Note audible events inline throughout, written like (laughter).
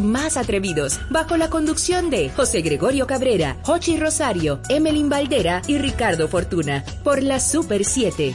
más atrevidos, bajo la conducción de José Gregorio Cabrera, Jochi Rosario, Emelín Valdera y Ricardo Fortuna, por la Super 7.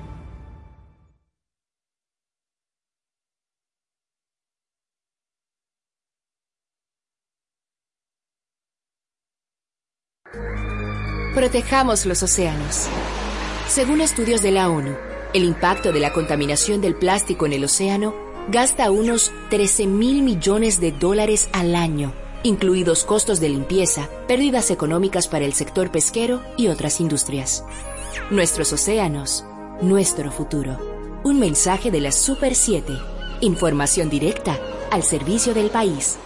Protejamos los océanos. Según estudios de la ONU, el impacto de la contaminación del plástico en el océano gasta unos 13 mil millones de dólares al año, incluidos costos de limpieza, pérdidas económicas para el sector pesquero y otras industrias. Nuestros océanos, nuestro futuro. Un mensaje de la Super 7. Información directa al servicio del país.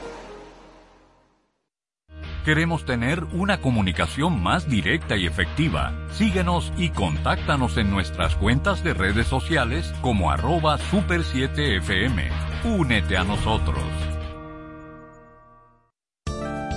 Queremos tener una comunicación más directa y efectiva. Síguenos y contáctanos en nuestras cuentas de redes sociales como arroba super7fm. Únete a nosotros.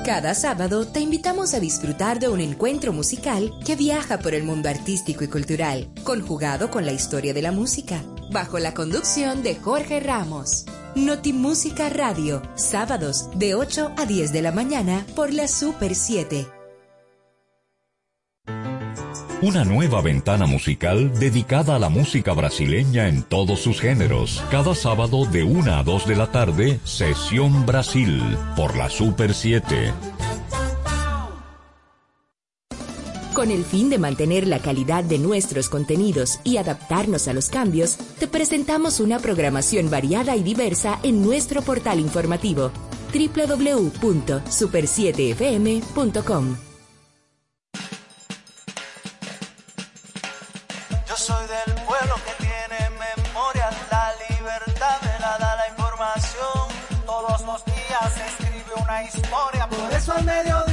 Cada sábado te invitamos a disfrutar de un encuentro musical que viaja por el mundo artístico y cultural, conjugado con la historia de la música, bajo la conducción de Jorge Ramos. Notimúsica Radio, sábados de 8 a 10 de la mañana por la Super 7. Una nueva ventana musical dedicada a la música brasileña en todos sus géneros. Cada sábado de 1 a 2 de la tarde, Sesión Brasil por la Super 7. Con el fin de mantener la calidad de nuestros contenidos y adaptarnos a los cambios, te presentamos una programación variada y diversa en nuestro portal informativo www.super7fm.com. Yo soy del pueblo que tiene memoria, la libertad me la da la información. Todos los días escribe una historia, por eso al la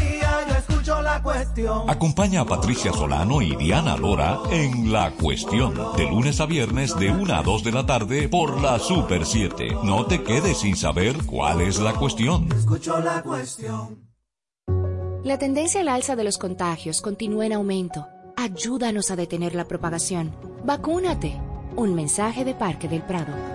cuestión. Acompaña a Patricia Solano y Diana Lora en La Cuestión, de lunes a viernes de 1 a 2 de la tarde por la Super 7. No te quedes sin saber cuál es la cuestión. Escucho la cuestión. La tendencia al alza de los contagios continúa en aumento. Ayúdanos a detener la propagación. Vacúnate. Un mensaje de Parque del Prado.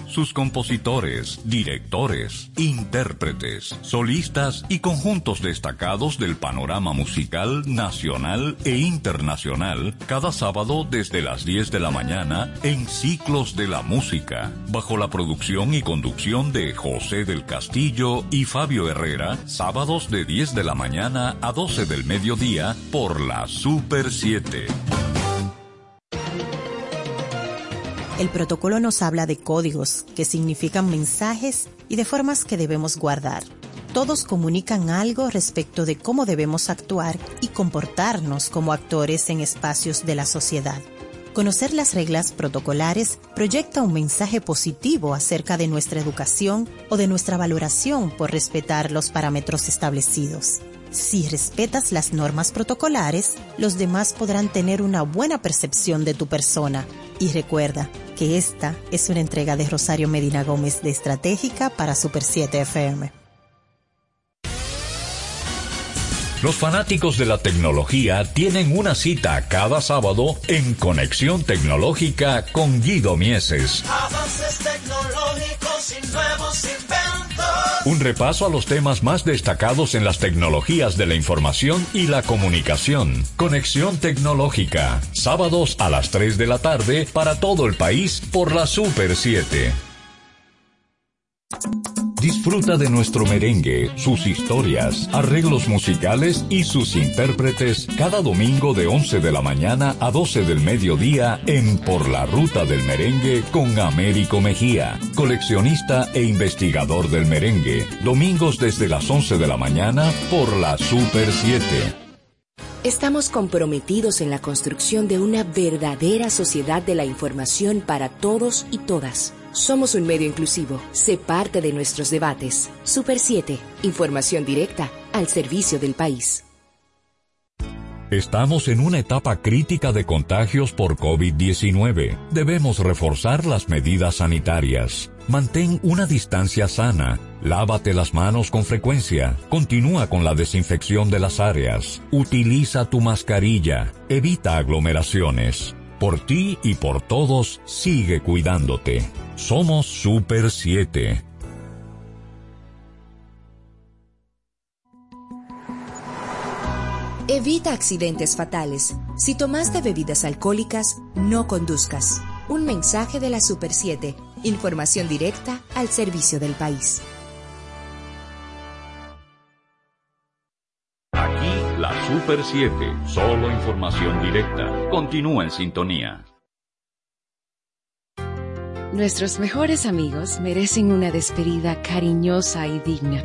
sus compositores, directores, intérpretes, solistas y conjuntos destacados del panorama musical nacional e internacional cada sábado desde las 10 de la mañana en Ciclos de la Música, bajo la producción y conducción de José del Castillo y Fabio Herrera, sábados de 10 de la mañana a 12 del mediodía por la Super 7. El protocolo nos habla de códigos, que significan mensajes y de formas que debemos guardar. Todos comunican algo respecto de cómo debemos actuar y comportarnos como actores en espacios de la sociedad. Conocer las reglas protocolares proyecta un mensaje positivo acerca de nuestra educación o de nuestra valoración por respetar los parámetros establecidos. Si respetas las normas protocolares, los demás podrán tener una buena percepción de tu persona. Y recuerda que esta es una entrega de Rosario Medina Gómez de Estratégica para Super 7 FM. Los fanáticos de la tecnología tienen una cita cada sábado en Conexión Tecnológica con Guido Mieses. Avances tecnológicos y nuevos inventos. Un repaso a los temas más destacados en las tecnologías de la información y la comunicación. Conexión Tecnológica, sábados a las 3 de la tarde para todo el país por la Super 7. Disfruta de nuestro merengue, sus historias, arreglos musicales y sus intérpretes cada domingo de 11 de la mañana a 12 del mediodía en Por la Ruta del Merengue con Américo Mejía, coleccionista e investigador del merengue. Domingos desde las 11 de la mañana por la Super 7. Estamos comprometidos en la construcción de una verdadera sociedad de la información para todos y todas. Somos un medio inclusivo. Sé parte de nuestros debates. Super 7. Información directa al servicio del país. Estamos en una etapa crítica de contagios por COVID-19. Debemos reforzar las medidas sanitarias. Mantén una distancia sana. Lávate las manos con frecuencia. Continúa con la desinfección de las áreas. Utiliza tu mascarilla. Evita aglomeraciones. Por ti y por todos, sigue cuidándote. Somos Super 7. Evita accidentes fatales. Si tomaste bebidas alcohólicas, no conduzcas. Un mensaje de la Super 7. Información directa al servicio del país. Super 7, solo información directa. Continúa en sintonía. Nuestros mejores amigos merecen una despedida cariñosa y digna.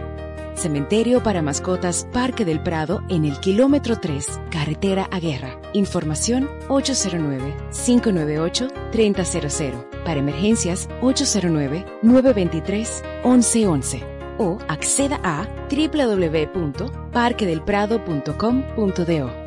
Cementerio para mascotas Parque del Prado en el kilómetro 3, carretera a Guerra. Información 809-598-3000. Para emergencias 809-923-1111 o acceda a www.parquedelprado.com.do.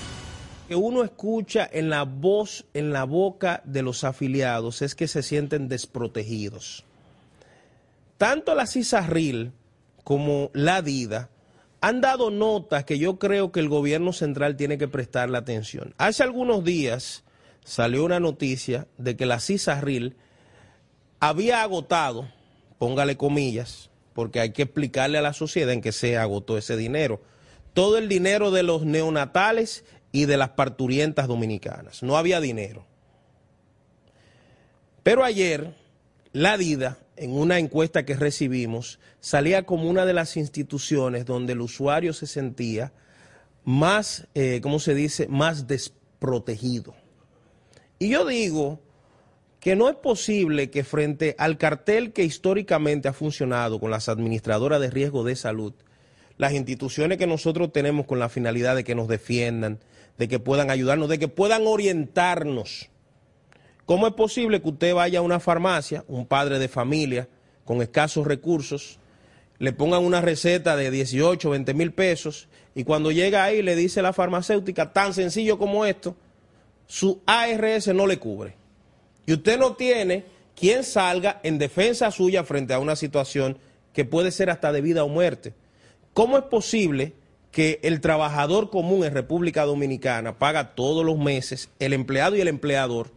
que uno escucha en la voz, en la boca de los afiliados es que se sienten desprotegidos. Tanto la CISARRIL como la DIDA han dado notas que yo creo que el gobierno central tiene que prestarle atención. Hace algunos días salió una noticia de que la CISARRIL había agotado, póngale comillas, porque hay que explicarle a la sociedad en qué se agotó ese dinero, todo el dinero de los neonatales y de las parturientas dominicanas. No había dinero. Pero ayer, la DIDA, en una encuesta que recibimos, salía como una de las instituciones donde el usuario se sentía más, eh, ¿cómo se dice?, más desprotegido. Y yo digo que no es posible que frente al cartel que históricamente ha funcionado con las administradoras de riesgo de salud, las instituciones que nosotros tenemos con la finalidad de que nos defiendan, de que puedan ayudarnos, de que puedan orientarnos. ¿Cómo es posible que usted vaya a una farmacia, un padre de familia con escasos recursos, le pongan una receta de 18, 20 mil pesos y cuando llega ahí le dice la farmacéutica, tan sencillo como esto, su ARS no le cubre. Y usted no tiene quien salga en defensa suya frente a una situación que puede ser hasta de vida o muerte. ¿Cómo es posible que el trabajador común en República Dominicana paga todos los meses, el empleado y el empleador,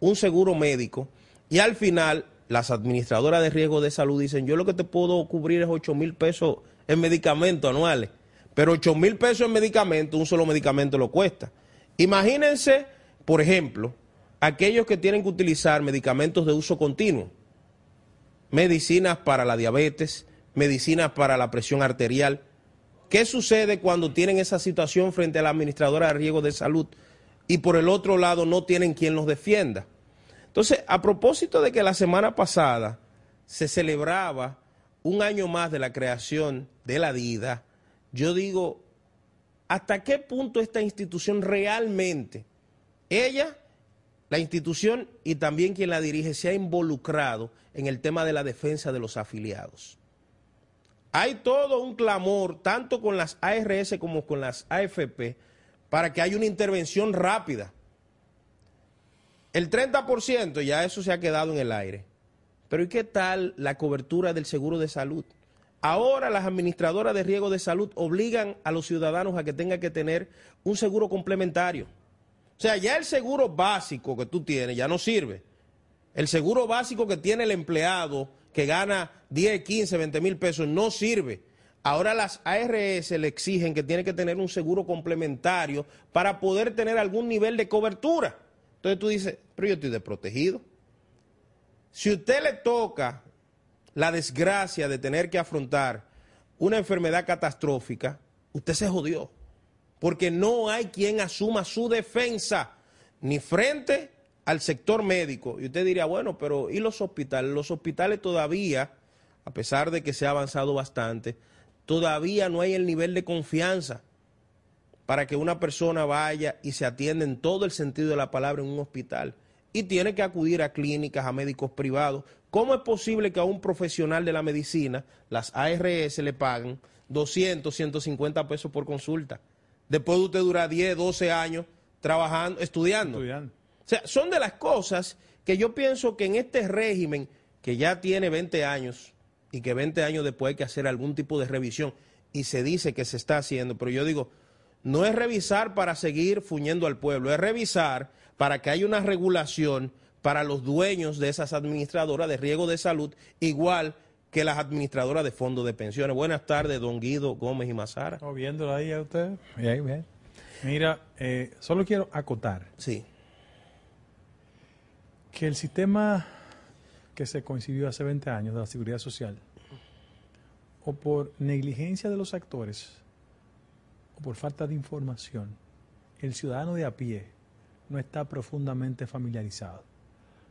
un seguro médico y al final las administradoras de riesgo de salud dicen, yo lo que te puedo cubrir es 8 mil pesos en medicamentos anuales, pero 8 mil pesos en medicamentos, un solo medicamento lo cuesta. Imagínense, por ejemplo, aquellos que tienen que utilizar medicamentos de uso continuo, medicinas para la diabetes, medicinas para la presión arterial, ¿Qué sucede cuando tienen esa situación frente a la administradora de riesgo de salud y por el otro lado no tienen quien los defienda? Entonces, a propósito de que la semana pasada se celebraba un año más de la creación de la DIDA, yo digo, ¿hasta qué punto esta institución realmente, ella, la institución y también quien la dirige, se ha involucrado en el tema de la defensa de los afiliados? Hay todo un clamor, tanto con las ARS como con las AFP, para que haya una intervención rápida. El 30% ya eso se ha quedado en el aire. Pero ¿y qué tal la cobertura del seguro de salud? Ahora las administradoras de riesgo de salud obligan a los ciudadanos a que tengan que tener un seguro complementario. O sea, ya el seguro básico que tú tienes ya no sirve. El seguro básico que tiene el empleado que gana 10, 15, 20 mil pesos no sirve. Ahora las ARS le exigen que tiene que tener un seguro complementario para poder tener algún nivel de cobertura. Entonces tú dices, pero yo estoy desprotegido. Si usted le toca la desgracia de tener que afrontar una enfermedad catastrófica, usted se jodió. Porque no hay quien asuma su defensa, ni frente al sector médico. Y usted diría, bueno, pero ¿y los hospitales? Los hospitales todavía, a pesar de que se ha avanzado bastante, todavía no hay el nivel de confianza para que una persona vaya y se atienda en todo el sentido de la palabra en un hospital. Y tiene que acudir a clínicas, a médicos privados. ¿Cómo es posible que a un profesional de la medicina, las ARS le paguen 200, 150 pesos por consulta? Después de usted durar 10, 12 años trabajando, estudiando. estudiando. O sea, son de las cosas que yo pienso que en este régimen, que ya tiene 20 años, y que 20 años después hay que hacer algún tipo de revisión, y se dice que se está haciendo, pero yo digo, no es revisar para seguir fuñendo al pueblo, es revisar para que haya una regulación para los dueños de esas administradoras de riesgo de salud, igual que las administradoras de fondos de pensiones. Buenas tardes, don Guido Gómez y Mazara. Oh, viéndolo ahí a usted. Bien, bien. Mira, eh, solo quiero acotar. Sí. Que el sistema que se coincidió hace 20 años de la seguridad social, o por negligencia de los actores, o por falta de información, el ciudadano de a pie no está profundamente familiarizado.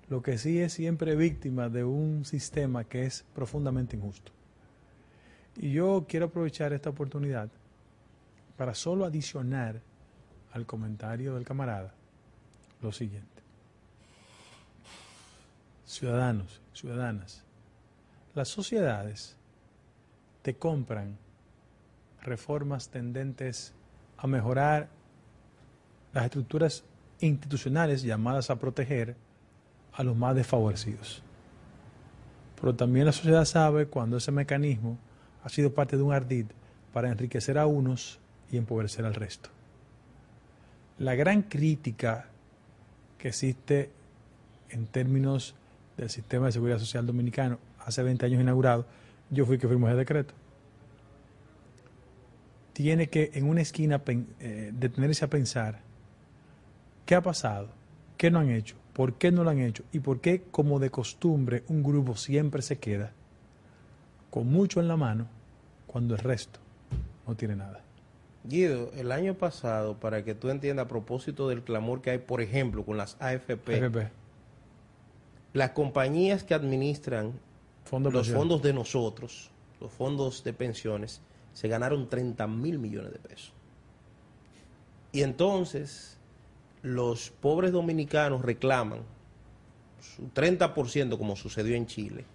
Lo que sí es siempre víctima de un sistema que es profundamente injusto. Y yo quiero aprovechar esta oportunidad para solo adicionar al comentario del camarada lo siguiente. Ciudadanos, ciudadanas, las sociedades te compran reformas tendentes a mejorar las estructuras institucionales llamadas a proteger a los más desfavorecidos. Pero también la sociedad sabe cuando ese mecanismo ha sido parte de un ardid para enriquecer a unos y empobrecer al resto. La gran crítica que existe en términos del sistema de seguridad social dominicano hace 20 años inaugurado, yo fui que firmó ese decreto. Tiene que en una esquina eh, detenerse a pensar qué ha pasado, qué no han hecho, por qué no lo han hecho y por qué, como de costumbre, un grupo siempre se queda con mucho en la mano cuando el resto no tiene nada. Guido, el año pasado, para que tú entiendas a propósito del clamor que hay, por ejemplo, con las AFP, las compañías que administran los fondos de nosotros, los fondos de pensiones, se ganaron 30 mil millones de pesos. Y entonces los pobres dominicanos reclaman su 30% como sucedió en Chile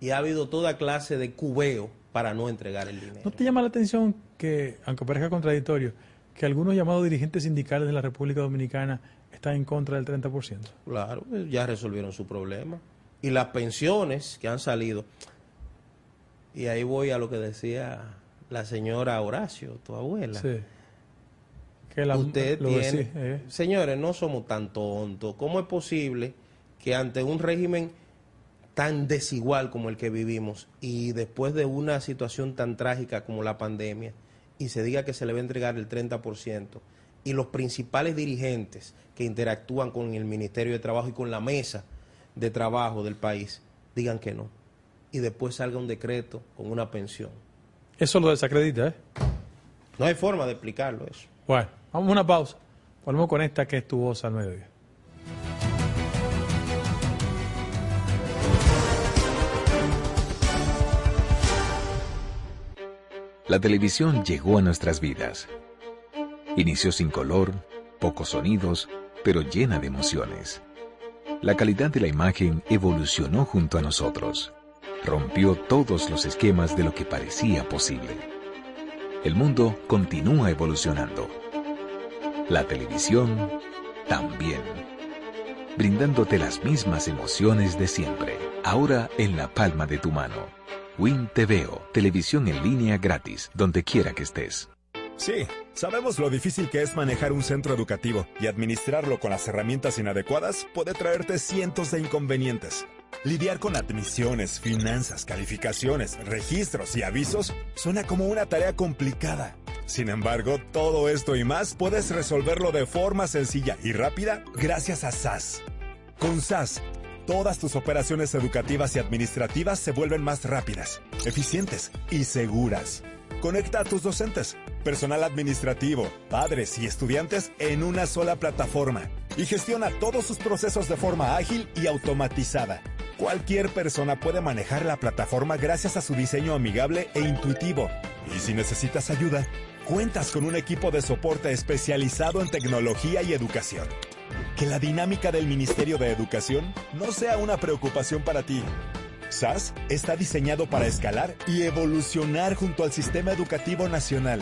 y ha habido toda clase de cubeo para no entregar el dinero. ¿No te llama la atención que, aunque parezca contradictorio, que algunos llamados dirigentes sindicales de la República Dominicana están en contra del 30%? Claro, ya resolvieron su problema. Y las pensiones que han salido, y ahí voy a lo que decía la señora Horacio, tu abuela. Sí. Que la, Usted tiene... Eh. Señores, no somos tan tontos. ¿Cómo es posible que ante un régimen tan desigual como el que vivimos y después de una situación tan trágica como la pandemia y se diga que se le va a entregar el 30% y los principales dirigentes que interactúan con el Ministerio de Trabajo y con la mesa de trabajo del país digan que no y después salga un decreto con una pensión. Eso lo desacredita, ¿eh? No hay forma de explicarlo eso. Bueno, vamos a una pausa. Volvemos con esta que es tu voz al mediodía. La televisión llegó a nuestras vidas. Inició sin color, pocos sonidos, pero llena de emociones. La calidad de la imagen evolucionó junto a nosotros. Rompió todos los esquemas de lo que parecía posible. El mundo continúa evolucionando. La televisión también. brindándote las mismas emociones de siempre, ahora en la palma de tu mano. Win TVO, televisión en línea gratis, donde quiera que estés. Sí, sabemos lo difícil que es manejar un centro educativo y administrarlo con las herramientas inadecuadas puede traerte cientos de inconvenientes. Lidiar con admisiones, finanzas, calificaciones, registros y avisos suena como una tarea complicada. Sin embargo, todo esto y más puedes resolverlo de forma sencilla y rápida gracias a SAS. Con SAS, todas tus operaciones educativas y administrativas se vuelven más rápidas, eficientes y seguras. Conecta a tus docentes, personal administrativo, padres y estudiantes en una sola plataforma y gestiona todos sus procesos de forma ágil y automatizada. Cualquier persona puede manejar la plataforma gracias a su diseño amigable e intuitivo. Y si necesitas ayuda, cuentas con un equipo de soporte especializado en tecnología y educación. Que la dinámica del Ministerio de Educación no sea una preocupación para ti. SAS está diseñado para escalar y evolucionar junto al Sistema Educativo Nacional,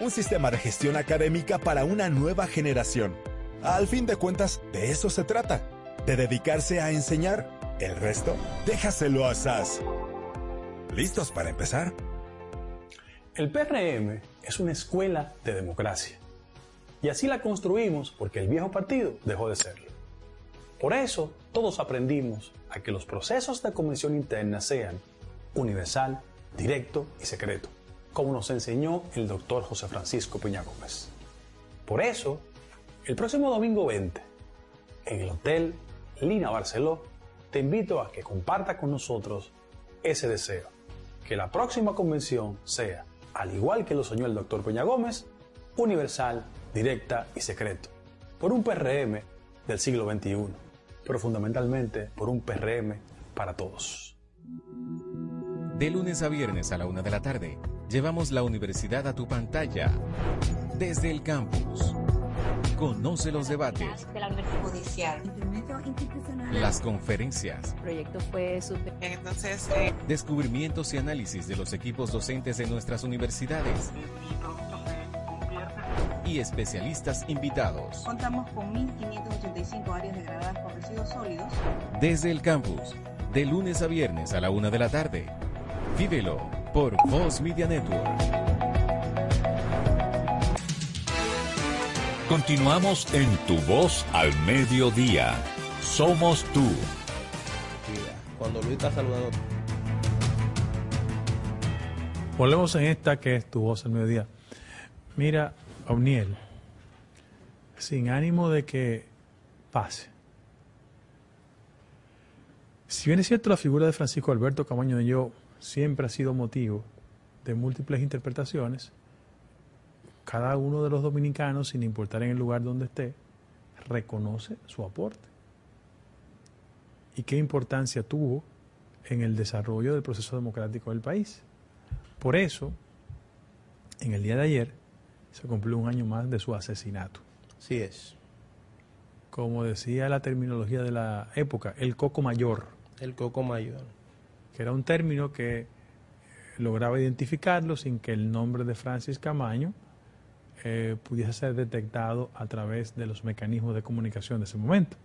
un sistema de gestión académica para una nueva generación. Al fin de cuentas, de eso se trata, de dedicarse a enseñar. El resto, déjaselo a SAS. ¿Listos para empezar? El PRM es una escuela de democracia. Y así la construimos porque el viejo partido dejó de serlo. Por eso, todos aprendimos a que los procesos de convención interna sean universal, directo y secreto, como nos enseñó el doctor José Francisco Peña Gómez. Por eso, el próximo domingo 20, en el Hotel Lina Barceló, te invito a que comparta con nosotros ese deseo, que la próxima convención sea, al igual que lo soñó el doctor Peña Gómez, universal, directa y secreto, por un PRM del siglo XXI, pero fundamentalmente por un PRM para todos. De lunes a viernes a la una de la tarde, llevamos la universidad a tu pantalla, desde el campus. Conoce los debates, de la Universidad Judicial. las conferencias, El proyecto fue. Entonces, eh, descubrimientos y análisis de los equipos docentes de nuestras universidades y especialistas invitados. Contamos con 1.585 áreas degradadas por residuos sólidos. Desde el campus, de lunes a viernes a la una de la tarde. Vívelo por Voz Media Network. Continuamos en Tu Voz al Mediodía. Somos tú. Mira, Cuando Luis está saludando, Volvemos en esta que es tu voz al mediodía. Mira, Auniel, sin ánimo de que pase. Si bien es cierto, la figura de Francisco Alberto Camaño de Yo siempre ha sido motivo de múltiples interpretaciones, cada uno de los dominicanos, sin importar en el lugar donde esté, reconoce su aporte. Y qué importancia tuvo en el desarrollo del proceso democrático del país. Por eso, en el día de ayer, se cumplió un año más de su asesinato. sí es. Como decía la terminología de la época, el coco mayor, El coco mayor. que era un término que lograba identificarlo sin que el nombre de Francis Camaño eh, pudiese ser detectado a través de los mecanismos de comunicación de ese momento.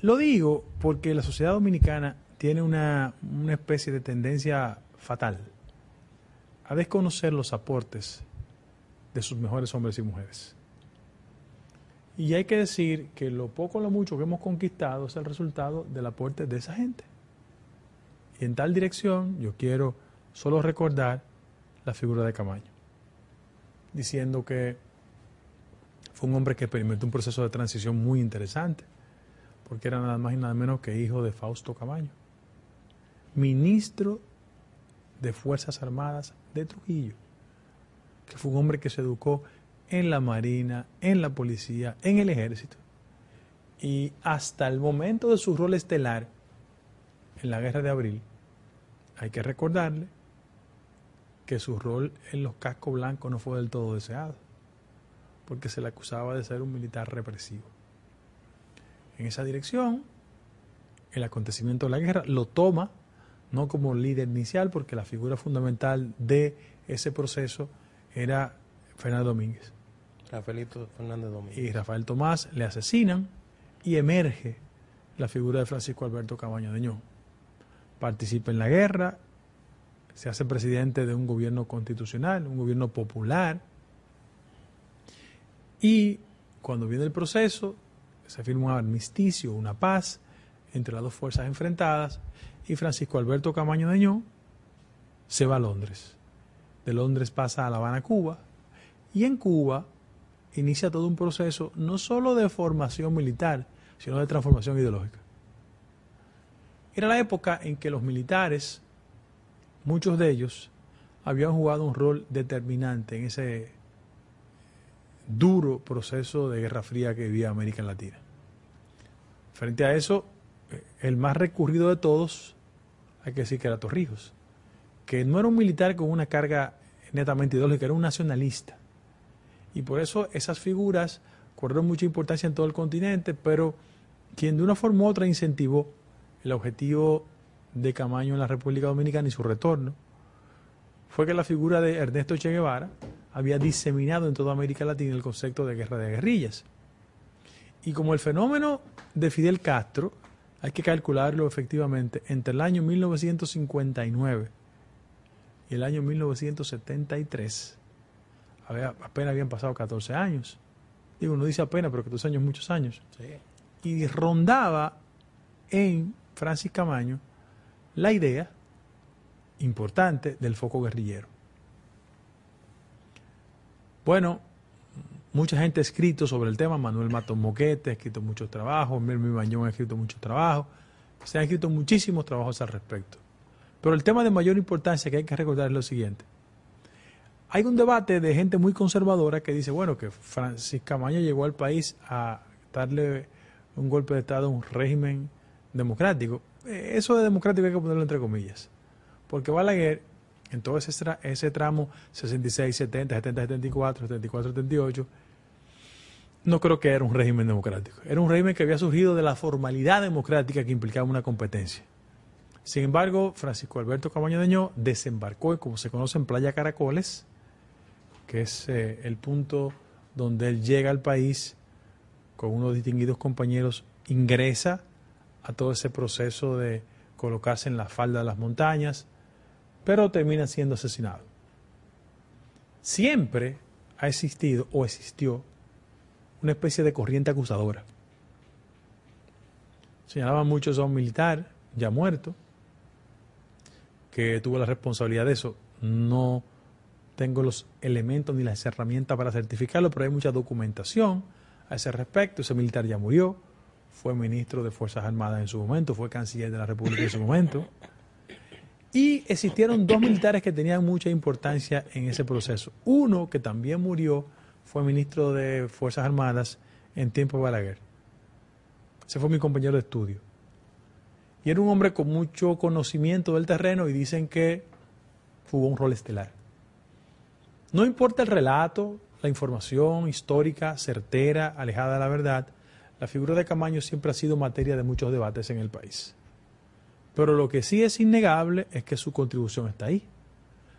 Lo digo porque la sociedad dominicana tiene una, una especie de tendencia fatal a desconocer los aportes de sus mejores hombres y mujeres. Y hay que decir que lo poco o lo mucho que hemos conquistado es el resultado del aporte de esa gente. Y en tal dirección yo quiero solo recordar la figura de Camaño, diciendo que fue un hombre que experimentó un proceso de transición muy interesante, porque era nada más y nada menos que hijo de Fausto Camaño, ministro de Fuerzas Armadas de Trujillo, que fue un hombre que se educó en la Marina, en la policía, en el ejército. Y hasta el momento de su rol estelar en la Guerra de Abril, hay que recordarle que su rol en los cascos blancos no fue del todo deseado, porque se le acusaba de ser un militar represivo. En esa dirección, el acontecimiento de la guerra lo toma no como líder inicial, porque la figura fundamental de ese proceso era Fernando Domínguez. Rafaelito Fernández Domínguez. Y Rafael Tomás le asesinan y emerge la figura de Francisco Alberto Cabaño de Ñón. Participa en la guerra, se hace presidente de un gobierno constitucional, un gobierno popular, y cuando viene el proceso, se firma un armisticio, una paz entre las dos fuerzas enfrentadas, y Francisco Alberto Camaño de Ñón se va a Londres. De Londres pasa a La Habana, Cuba, y en Cuba inicia todo un proceso no solo de formación militar, sino de transformación ideológica. Era la época en que los militares, muchos de ellos, habían jugado un rol determinante en ese duro proceso de Guerra Fría que vivía América Latina. Frente a eso, el más recurrido de todos, hay que decir que era Torrijos, que no era un militar con una carga netamente ideológica, era un nacionalista. Y por eso esas figuras cobraron mucha importancia en todo el continente, pero quien de una forma u otra incentivó el objetivo de Camaño en la República Dominicana y su retorno, fue que la figura de Ernesto Che Guevara había diseminado en toda América Latina el concepto de guerra de guerrillas. Y como el fenómeno de Fidel Castro, hay que calcularlo efectivamente, entre el año 1959 y el año 1973, apenas habían pasado 14 años. Digo, uno dice apenas, pero 14 años, muchos años. Y rondaba en Francis Camaño la idea importante del foco guerrillero. Bueno, mucha gente ha escrito sobre el tema, Manuel Matón Moquete ha escrito muchos trabajos, Mermi Bañón ha escrito muchos trabajos, se han escrito muchísimos trabajos al respecto. Pero el tema de mayor importancia que hay que recordar es lo siguiente. Hay un debate de gente muy conservadora que dice, bueno, que Francis Camaño llegó al país a darle un golpe de Estado a un régimen democrático. Eh, eso de democrático hay que ponerlo entre comillas. Porque Balaguer, en todo ese, ese tramo 66, 70, 70, 74, 74, 78, no creo que era un régimen democrático. Era un régimen que había surgido de la formalidad democrática que implicaba una competencia. Sin embargo, Francisco Alberto Camaño Deñó desembarcó, como se conoce, en Playa Caracoles, que es eh, el punto donde él llega al país con unos distinguidos compañeros, ingresa a todo ese proceso de colocarse en la falda de las montañas, pero termina siendo asesinado. Siempre ha existido o existió una especie de corriente acusadora. Señalaban muchos a un militar ya muerto, que tuvo la responsabilidad de eso. No tengo los elementos ni las herramientas para certificarlo, pero hay mucha documentación a ese respecto. Ese militar ya murió, fue ministro de Fuerzas Armadas en su momento, fue canciller de la República en su momento. Y existieron dos militares que tenían mucha importancia en ese proceso. Uno que también murió fue ministro de Fuerzas Armadas en tiempo de Balaguer. Ese fue mi compañero de estudio. Y era un hombre con mucho conocimiento del terreno y dicen que jugó un rol estelar. No importa el relato, la información histórica, certera, alejada de la verdad, la figura de Camaño siempre ha sido materia de muchos debates en el país. Pero lo que sí es innegable es que su contribución está ahí.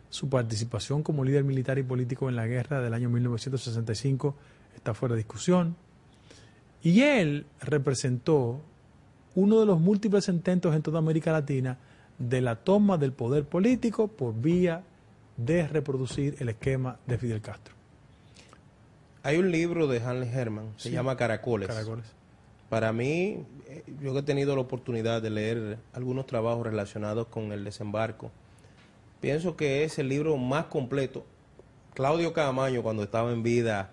Su participación como líder militar y político en la guerra del año 1965 está fuera de discusión. Y él representó uno de los múltiples intentos en toda América Latina de la toma del poder político por vía de reproducir el esquema de Fidel Castro. Hay un libro de Hanley Herman, se llama Caracoles. Caracoles. Para mí, eh, yo he tenido la oportunidad de leer algunos trabajos relacionados con el desembarco. Pienso que es el libro más completo. Claudio Camaño, cuando estaba en vida,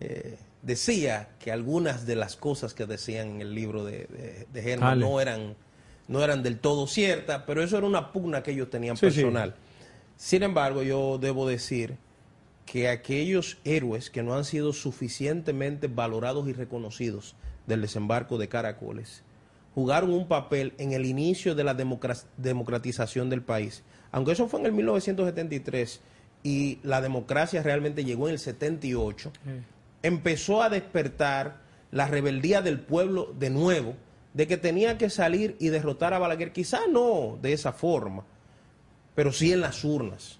eh, decía que algunas de las cosas que decían en el libro de, de, no eran, no eran del todo ciertas, pero eso era una pugna que ellos tenían personal. Sin embargo, yo debo decir que aquellos héroes que no han sido suficientemente valorados y reconocidos del desembarco de Caracoles, jugaron un papel en el inicio de la democratización del país. Aunque eso fue en el 1973 y la democracia realmente llegó en el 78, empezó a despertar la rebeldía del pueblo de nuevo, de que tenía que salir y derrotar a Balaguer, quizá no de esa forma, pero sí en las urnas.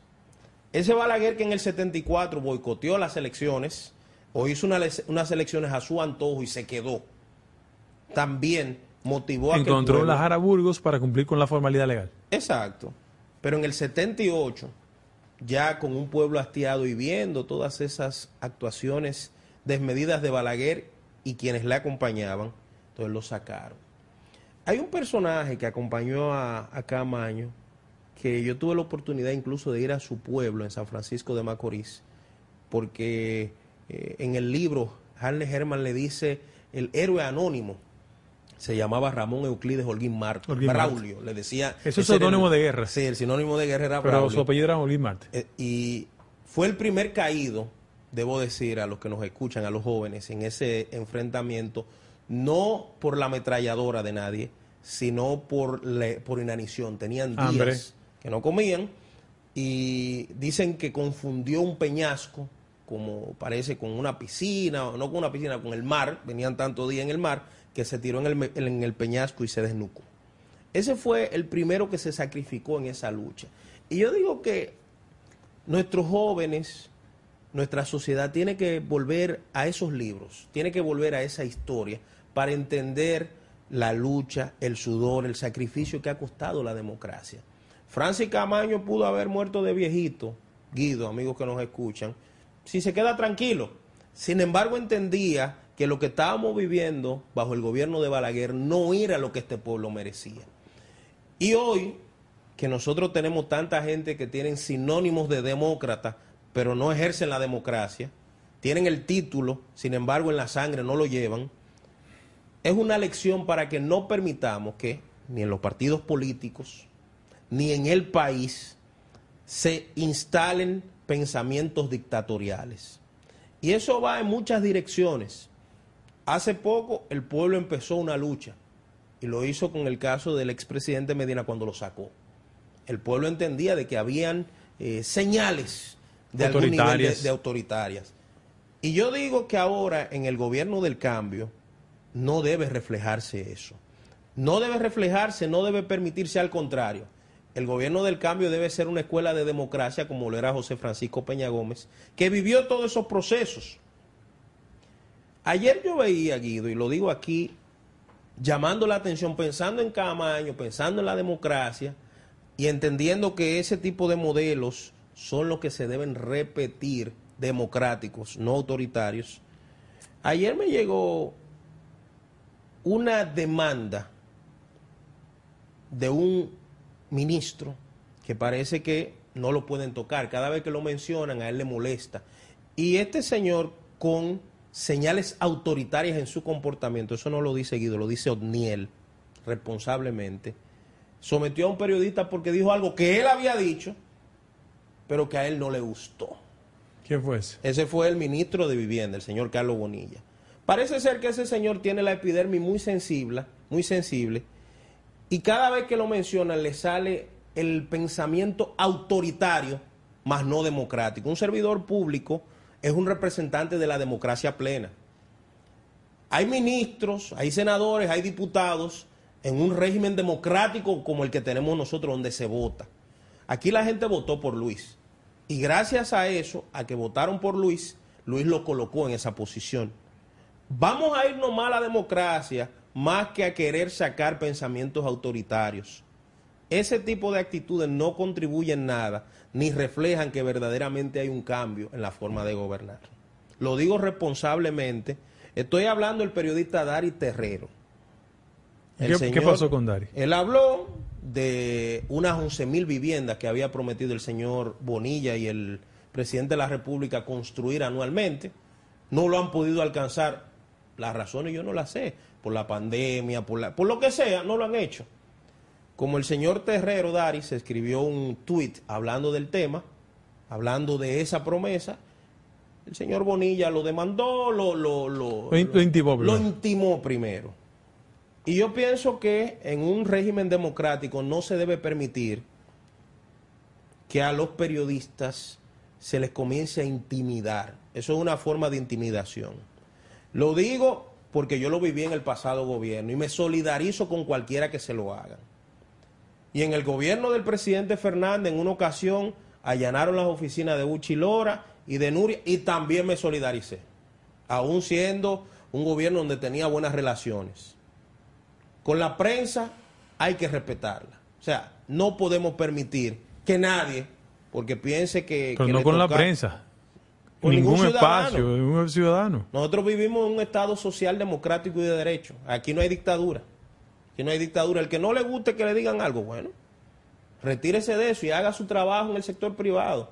Ese Balaguer que en el 74 boicoteó las elecciones, o hizo unas elecciones a su antojo y se quedó también motivó a que el Encontró la Jara Burgos para cumplir con la formalidad legal. Exacto. Pero en el 78, ya con un pueblo hastiado y viendo todas esas actuaciones desmedidas de Balaguer y quienes le acompañaban, entonces lo sacaron. Hay un personaje que acompañó a, a Camaño, que yo tuve la oportunidad incluso de ir a su pueblo en San Francisco de Macorís, porque eh, en el libro Harley Herman le dice el héroe anónimo, se llamaba Ramón Euclides Holguín Marte, Holguín Marte. Braulio, le decía... Eso es el- sinónimo de guerra. Sí, el sinónimo de guerra era Pero Braulio. su apellido era Olin Marte. Eh, y fue el primer caído, debo decir a los que nos escuchan, a los jóvenes, en ese enfrentamiento, no por la ametralladora de nadie, sino por, le- por inanición. Tenían días Hambre. que no comían y dicen que confundió un peñasco, como parece con una piscina, no con una piscina, con el mar, venían tanto días en el mar, que se tiró en el, peñasco y se desnucó. Ese fue el primero que se sacrificó en esa lucha. Y yo digo que nuestros jóvenes, nuestra sociedad tiene que volver a esos libros, tiene que volver a esa historia para entender la lucha, el sudor, el sacrificio que ha costado la democracia. Francis Camaño pudo haber muerto de viejito, Guido, amigos que nos escuchan, si se queda tranquilo. Sin embargo, entendía que lo que estábamos viviendo bajo el gobierno de Balaguer no era lo que este pueblo merecía. Y hoy, que nosotros tenemos tanta gente que tienen sinónimos de demócrata, pero no ejercen la democracia, tienen el título, sin embargo en la sangre no lo llevan, es una lección para que no permitamos que ni en los partidos políticos, ni en el país, se instalen pensamientos dictatoriales. Y eso va en muchas direcciones. Hace poco el pueblo empezó una lucha y lo hizo con el caso del expresidente Medina cuando lo sacó. El pueblo entendía de que habían eh, señales de algún nivel de, Autoritarias. de autoritarias. Y yo digo que ahora en el gobierno del cambio no debe reflejarse eso. No debe reflejarse, no debe permitirse al contrario. El gobierno del cambio debe ser una escuela de democracia como lo era José Francisco Peña Gómez, que vivió todos esos procesos. Ayer yo veía, Guido, y lo digo aquí, llamando la atención, pensando en Camaño, pensando en la democracia y entendiendo que ese tipo de modelos son los que se deben repetir democráticos, no autoritarios. Ayer me llegó una demanda de un ministro que parece que no lo pueden tocar. Cada vez que lo mencionan a él le molesta. Y este señor con señales autoritarias en su comportamiento, eso no lo dice Guido, lo dice Odniel responsablemente, sometió a un periodista porque dijo algo que él había dicho, pero que a él no le gustó. ¿Quién fue ese? Ese fue el ministro de Vivienda, el señor Carlos Bonilla. Parece ser que ese señor tiene la epidermis muy sensible, muy sensible, y cada vez que lo mencionan le sale el pensamiento autoritario, más no democrático. Un servidor público es un representante de la democracia plena. Hay ministros, hay senadores, hay diputados en un régimen democrático como el que tenemos nosotros, donde se vota. Aquí la gente votó por Luis. Y gracias a eso, a que votaron por Luis, Luis lo colocó en esa posición. Vamos a irnos más a la democracia más que a querer sacar pensamientos autoritarios. Ese tipo de actitudes no contribuyen nada ni reflejan que verdaderamente hay un cambio en la forma de gobernar. Lo digo responsablemente. Estoy hablando del periodista Dari Terrero. El ¿Qué, qué señor- pasó con Dari? Él habló de unas 11 mil viviendas que había prometido el señor Bonilla y el presidente de la República construir anualmente. No lo han podido alcanzar. Las razones yo no las sé. Por la pandemia, por, la- por lo que sea, no lo han hecho. Como el señor Terrero Dari se escribió un tuit hablando del tema, hablando de esa promesa, el señor Bonilla lo demandó, lo, lo, lo, Lo in- lo intimó lo intimó primero. Y yo pienso que en un régimen democrático no se debe permitir que a los periodistas se les comience a intimidar. Eso es una forma de intimidación. Lo digo porque yo lo viví en el pasado gobierno y me solidarizo con cualquiera que se lo haga. Y en el gobierno del presidente Fernández, en una ocasión, allanaron las oficinas de Uchi Lora y de Nuria y también me solidaricé, aún siendo un gobierno donde tenía buenas relaciones. con la prensa hay que respetarla. O sea, no podemos permitir que nadie, porque piense que... Pero que no le con la prensa. Con ningún, ningún espacio, ningún ciudadano. Nosotros vivimos en un Estado social, democrático y de derecho. Aquí no hay dictadura. Aquí no hay dictadura. El que no le guste que le digan algo, bueno, retírese de eso y haga su trabajo en el sector privado.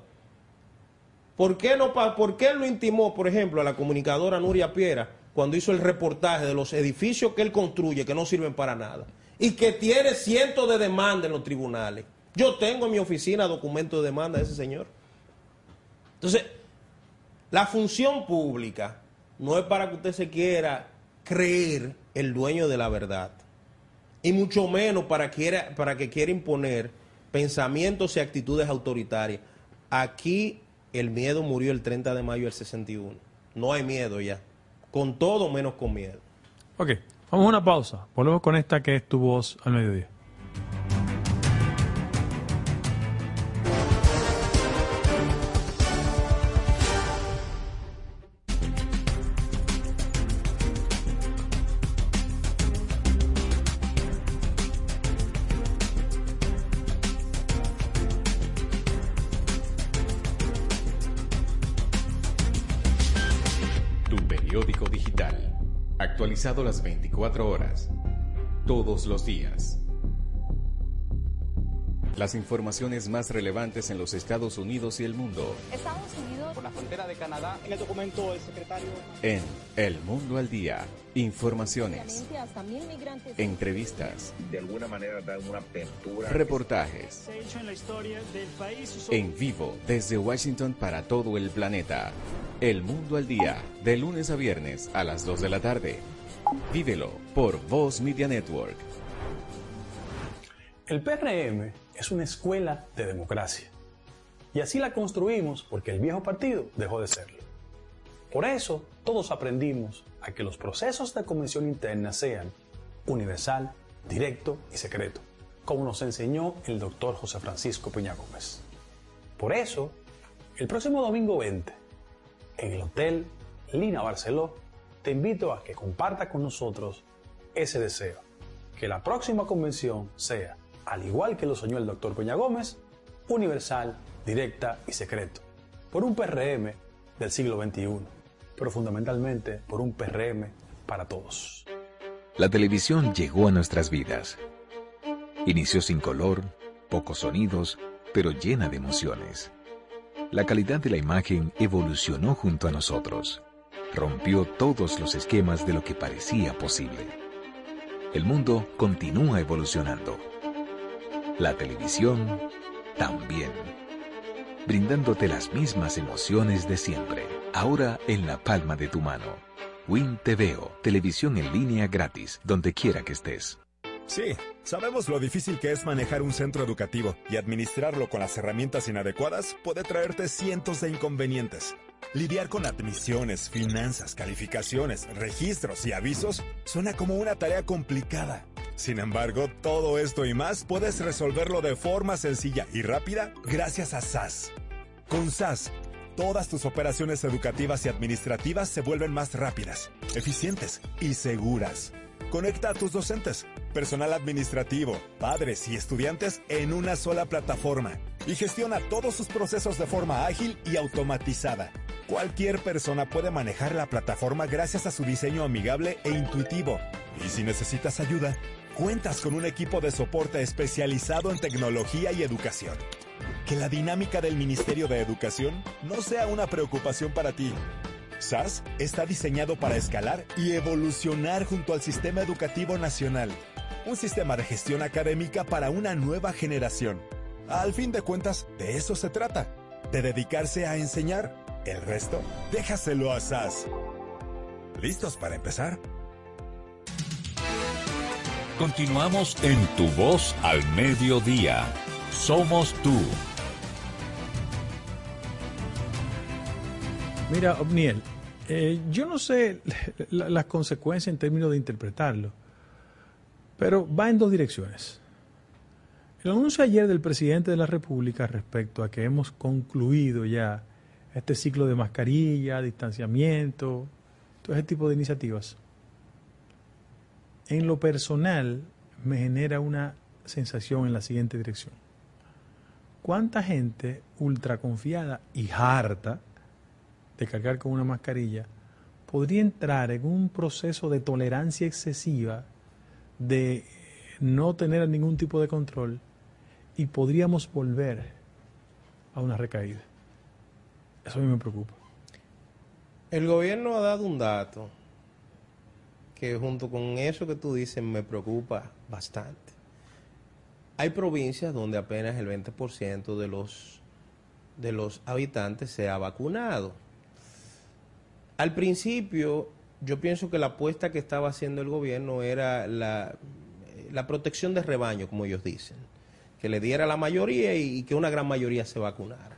¿Por qué, no, ¿Por qué él lo intimó, por ejemplo, a la comunicadora Nuria Piera cuando hizo el reportaje de los edificios que él construye que no sirven para nada? Y que tiene cientos de demandas en los tribunales. Yo tengo en mi oficina documentos de demanda de ese señor. Entonces, la función pública no es para que usted se quiera creer el dueño de la verdad. Y mucho menos para, quiera, para que quiera imponer pensamientos y actitudes autoritarias. Aquí el miedo murió el 30 de mayo del 61. No hay miedo ya. Con todo menos con miedo. Ok, vamos a una pausa. Volvemos con esta que es tu voz al mediodía. Las 24 horas. Todos los días. Las informaciones más relevantes en los Estados Unidos y el mundo. Estados Unidos. Por la frontera de Canadá, en el documento del secretario. En El Mundo al Día. Informaciones. Hasta mil migrantes. Entrevistas. De alguna manera dan una apertura. Reportajes. Se ha hecho en la historia del país. En vivo desde Washington para todo el planeta. El Mundo al Día. De lunes a viernes a las 2 de la tarde. Vívelo por Voz Media Network. El PRM es una escuela de democracia. Y así la construimos porque el viejo partido dejó de serlo. Por eso todos aprendimos a que los procesos de convención interna sean universal, directo y secreto, como nos enseñó el doctor José Francisco Peña Gómez. Por eso, el próximo domingo 20, en el Hotel Lina Barceló, te invito a que comparta con nosotros ese deseo, que la próxima convención sea, al igual que lo soñó el doctor Peña Gómez, universal, directa y secreto, por un PRM del siglo XXI, pero fundamentalmente por un PRM para todos. La televisión llegó a nuestras vidas. Inició sin color, pocos sonidos, pero llena de emociones. La calidad de la imagen evolucionó junto a nosotros. Rompió todos los esquemas de lo que parecía posible. El mundo continúa evolucionando. La televisión también. Brindándote las mismas emociones de siempre, ahora en la palma de tu mano. Win TVO, televisión en línea gratis, donde quiera que estés. Sí, sabemos lo difícil que es manejar un centro educativo y administrarlo con las herramientas inadecuadas puede traerte cientos de inconvenientes. Lidiar con admisiones, finanzas, calificaciones, registros y avisos suena como una tarea complicada. Sin embargo, todo esto y más puedes resolverlo de forma sencilla y rápida gracias a SAS. Con SAS, todas tus operaciones educativas y administrativas se vuelven más rápidas, eficientes y seguras. Conecta a tus docentes, personal administrativo, padres y estudiantes en una sola plataforma y gestiona todos sus procesos de forma ágil y automatizada. Cualquier persona puede manejar la plataforma gracias a su diseño amigable e intuitivo. Y si necesitas ayuda, cuentas con un equipo de soporte especializado en tecnología y educación. Que la dinámica del Ministerio de Educación no sea una preocupación para ti. SAS está diseñado para escalar y evolucionar junto al sistema educativo nacional. Un sistema de gestión académica para una nueva generación. Al fin de cuentas, de eso se trata. De dedicarse a enseñar. El resto, déjaselo a SAS. ¿Listos para empezar? Continuamos en Tu Voz al Mediodía. Somos tú. Mira, Obniel, eh, yo no sé la- las consecuencias en términos de interpretarlo, pero va en dos direcciones. El anuncio ayer del presidente de la República respecto a que hemos concluido ya este ciclo de mascarilla, distanciamiento, todo ese tipo de iniciativas, En lo personal, me genera una sensación en la siguiente dirección. ¿Cuánta gente ultra confiada y harta de cargar con una mascarilla podría entrar en un proceso de tolerancia excesiva, de no tener ningún tipo de control y podríamos volver a una recaída? Eso a mí me preocupa. El gobierno ha dado un dato que junto con eso que tú dices me preocupa bastante. Hay provincias donde apenas el 20% de los, de los habitantes se ha vacunado. Al principio, yo pienso que la apuesta que estaba haciendo el gobierno era la, la protección de rebaño, como ellos dicen, que le diera la mayoría y, y que una gran mayoría se vacunara.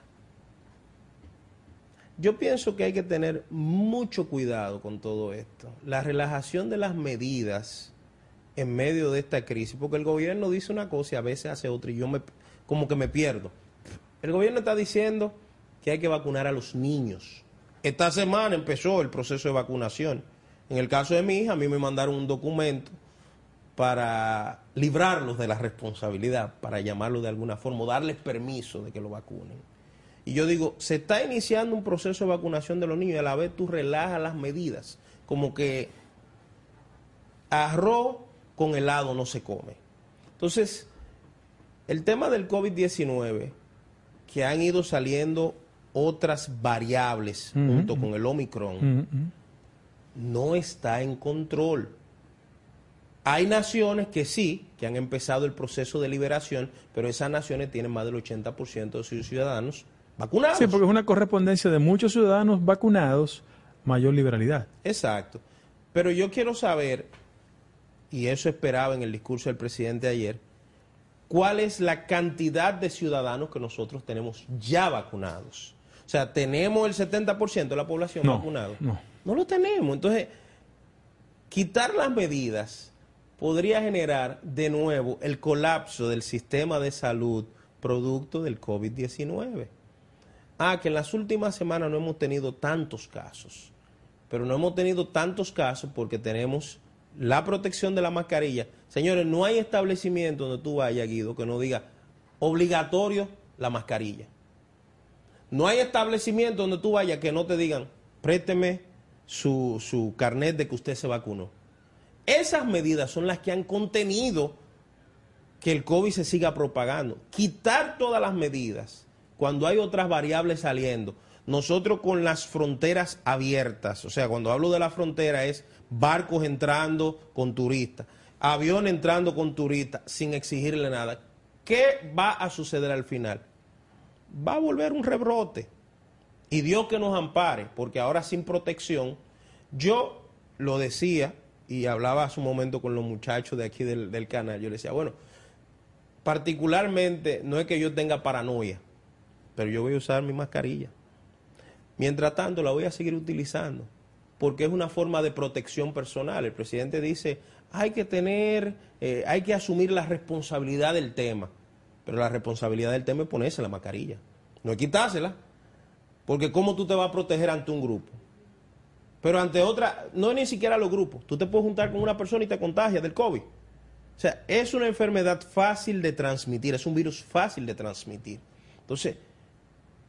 Yo pienso que hay que tener mucho cuidado con todo esto. La relajación de las medidas en medio de esta crisis, porque el gobierno dice una cosa y a veces hace otra y yo me, como que me pierdo. El gobierno está diciendo que hay que vacunar a los niños. Esta semana empezó el proceso de vacunación. En el caso de mi hija, a mí me mandaron un documento para librarlos de la responsabilidad, para llamarlo de alguna forma, o darles permiso de que lo vacunen. Y yo digo, se está iniciando un proceso de vacunación de los niños y a la vez tú relajas las medidas, como que arroz con helado no se come. Entonces, el tema del COVID-19, que han ido saliendo otras variables junto con el Omicron, no está en control. Hay naciones que sí, que han empezado el proceso de liberación, pero esas naciones tienen más del 80% de sus ciudadanos vacunados. Sí, porque es una correspondencia de muchos ciudadanos vacunados, mayor liberalidad. Exacto. Pero yo quiero saber, y eso esperaba en el discurso del presidente ayer, cuál es la cantidad de ciudadanos que nosotros tenemos ya vacunados. O sea, tenemos el 70% de la población No, vacunado. no. No lo tenemos. Entonces, quitar las medidas podría generar de nuevo el colapso del sistema de salud producto del COVID-19. Ah, que en las últimas semanas no hemos tenido tantos casos, pero no hemos tenido tantos casos porque tenemos la protección de la mascarilla. Señores, no hay establecimiento donde tú vayas, Guido, que no diga obligatorio la mascarilla. No hay establecimiento donde tú vayas que no te digan, présteme su, su carnet de que usted se vacunó. Esas medidas son las que han contenido que el COVID se siga propagando. Quitar todas las medidas cuando hay otras variables saliendo. Nosotros con las fronteras abiertas, o sea, cuando hablo de la frontera es barcos entrando con turistas, avión entrando con turistas sin exigirle nada. ¿Qué va a suceder al final? Va a volver un rebrote. Y Dios que nos ampare, porque ahora sin protección, yo lo decía y hablaba hace un momento con los muchachos de aquí del, del canal, yo le decía, bueno, particularmente no es que yo tenga paranoia, pero yo voy a usar mi mascarilla. Mientras tanto, la voy a seguir utilizando, porque es una forma de protección personal. El presidente dice, hay que tener, eh, hay que asumir la responsabilidad del tema, pero la responsabilidad del tema es ponerse la mascarilla, no es quitársela, porque ¿cómo tú te vas a proteger ante un grupo? Pero ante otra, no es ni siquiera los grupos, tú te puedes juntar con una persona y te contagias del COVID. O sea, es una enfermedad fácil de transmitir, es un virus fácil de transmitir. Entonces,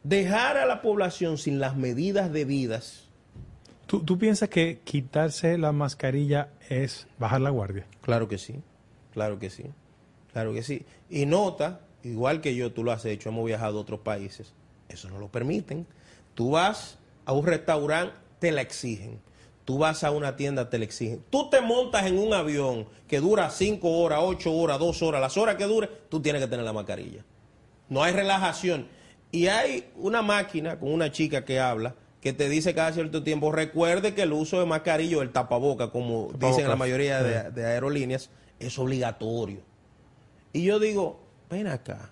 dejar a la población sin las medidas debidas. ¿Tú, tú piensas que quitarse la mascarilla es bajar la guardia? Claro que sí, claro que sí, claro que sí. Y nota, igual que yo, tú lo has hecho, hemos viajado a otros países, eso no lo permiten. Tú vas a un restaurante, te la exigen. Tú vas a una tienda, te la exigen. Tú te montas en un avión que dura 5 horas, 8 horas, 2 horas, las horas que dure, tú tienes que tener la mascarilla. No hay relajación. Y hay una máquina con una chica que habla que te dice cada cierto tiempo, recuerde que el uso de mascarilla o el tapaboca, como Tapabocas, dicen la mayoría de, aerolíneas, es obligatorio. Y yo digo, ven acá,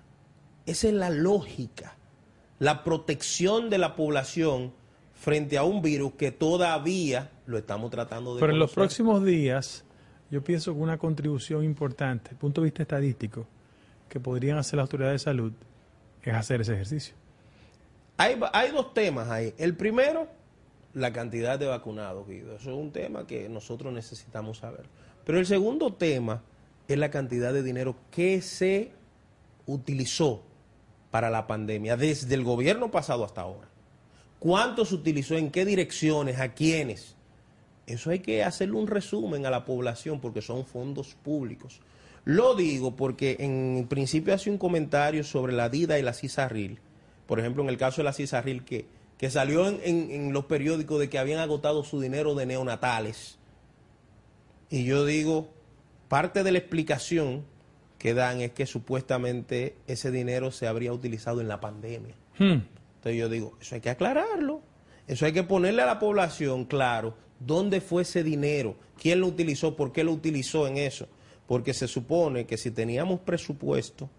esa es la lógica, la protección de la población frente a un virus que todavía lo estamos tratando de Pero en los próximos días, yo pienso que una contribución importante, desde el punto de vista estadístico, que podrían hacer las autoridades de salud, es hacer ese ejercicio. Hay, dos temas ahí. El primero, la cantidad de vacunados, Guido. Eso es un tema que nosotros necesitamos saber. Pero el segundo tema es la cantidad de dinero que se utilizó para la pandemia desde el gobierno pasado hasta ahora. ¿Cuánto se utilizó? ¿En qué direcciones? ¿A quiénes? Eso hay que hacerle un resumen a la población porque son fondos públicos. Lo digo porque en principio hace un comentario sobre la DIDA y la CISARRIL. Por ejemplo, en el caso de la CISARRIL, que, que salió en, en los periódicos de que habían agotado su dinero de neonatales. Y yo digo, parte de la explicación que dan es que supuestamente ese dinero se habría utilizado en la pandemia. Hmm. Entonces yo digo, eso hay que aclararlo. Eso hay que ponerle a la población claro dónde fue ese dinero, quién lo utilizó, por qué lo utilizó en eso. Porque se supone que si teníamos presupuesto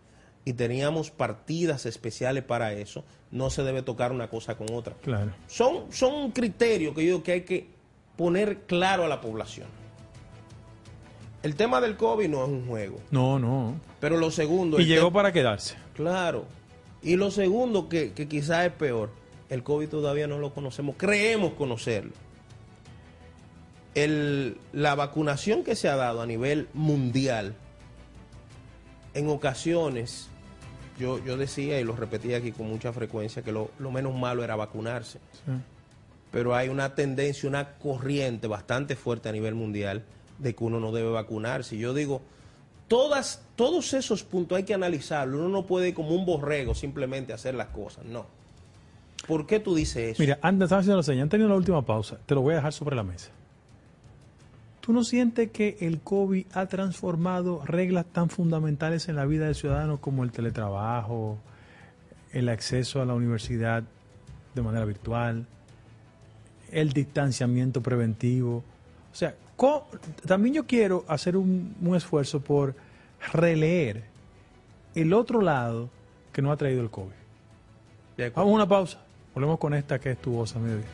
y teníamos partidas especiales para eso, no se debe tocar una cosa con otra. Claro. Son, son criterios que yo digo que hay que poner claro a la población. El tema del COVID no es un juego. No, no. Pero lo segundo... Y llegó para quedarse. Claro. Y lo segundo, que, que quizás es peor, el COVID todavía no lo conocemos, creemos conocerlo. El- la vacunación que se ha dado a nivel mundial, en ocasiones, yo, yo decía y lo repetía aquí con mucha frecuencia, que lo, lo menos malo era vacunarse. Pero hay una tendencia, una corriente bastante fuerte a nivel mundial de que uno no debe vacunarse. Y yo digo, todas, todos esos puntos hay que analizarlo. Uno no puede como un borrego simplemente hacer las cosas. No. ¿Por qué tú dices eso? Mira, antes estaba haciendo la señal, han tenido la última pausa. Te lo voy a dejar sobre la mesa. ¿Tú no sientes que el COVID ha transformado reglas tan fundamentales en la vida del ciudadano como el teletrabajo, el acceso a la universidad de manera virtual, el distanciamiento preventivo? O sea, también yo quiero hacer un, un esfuerzo por releer el otro lado que nos ha traído el COVID. Vamos a una pausa. Volvemos con esta que es tu voz a mediodía.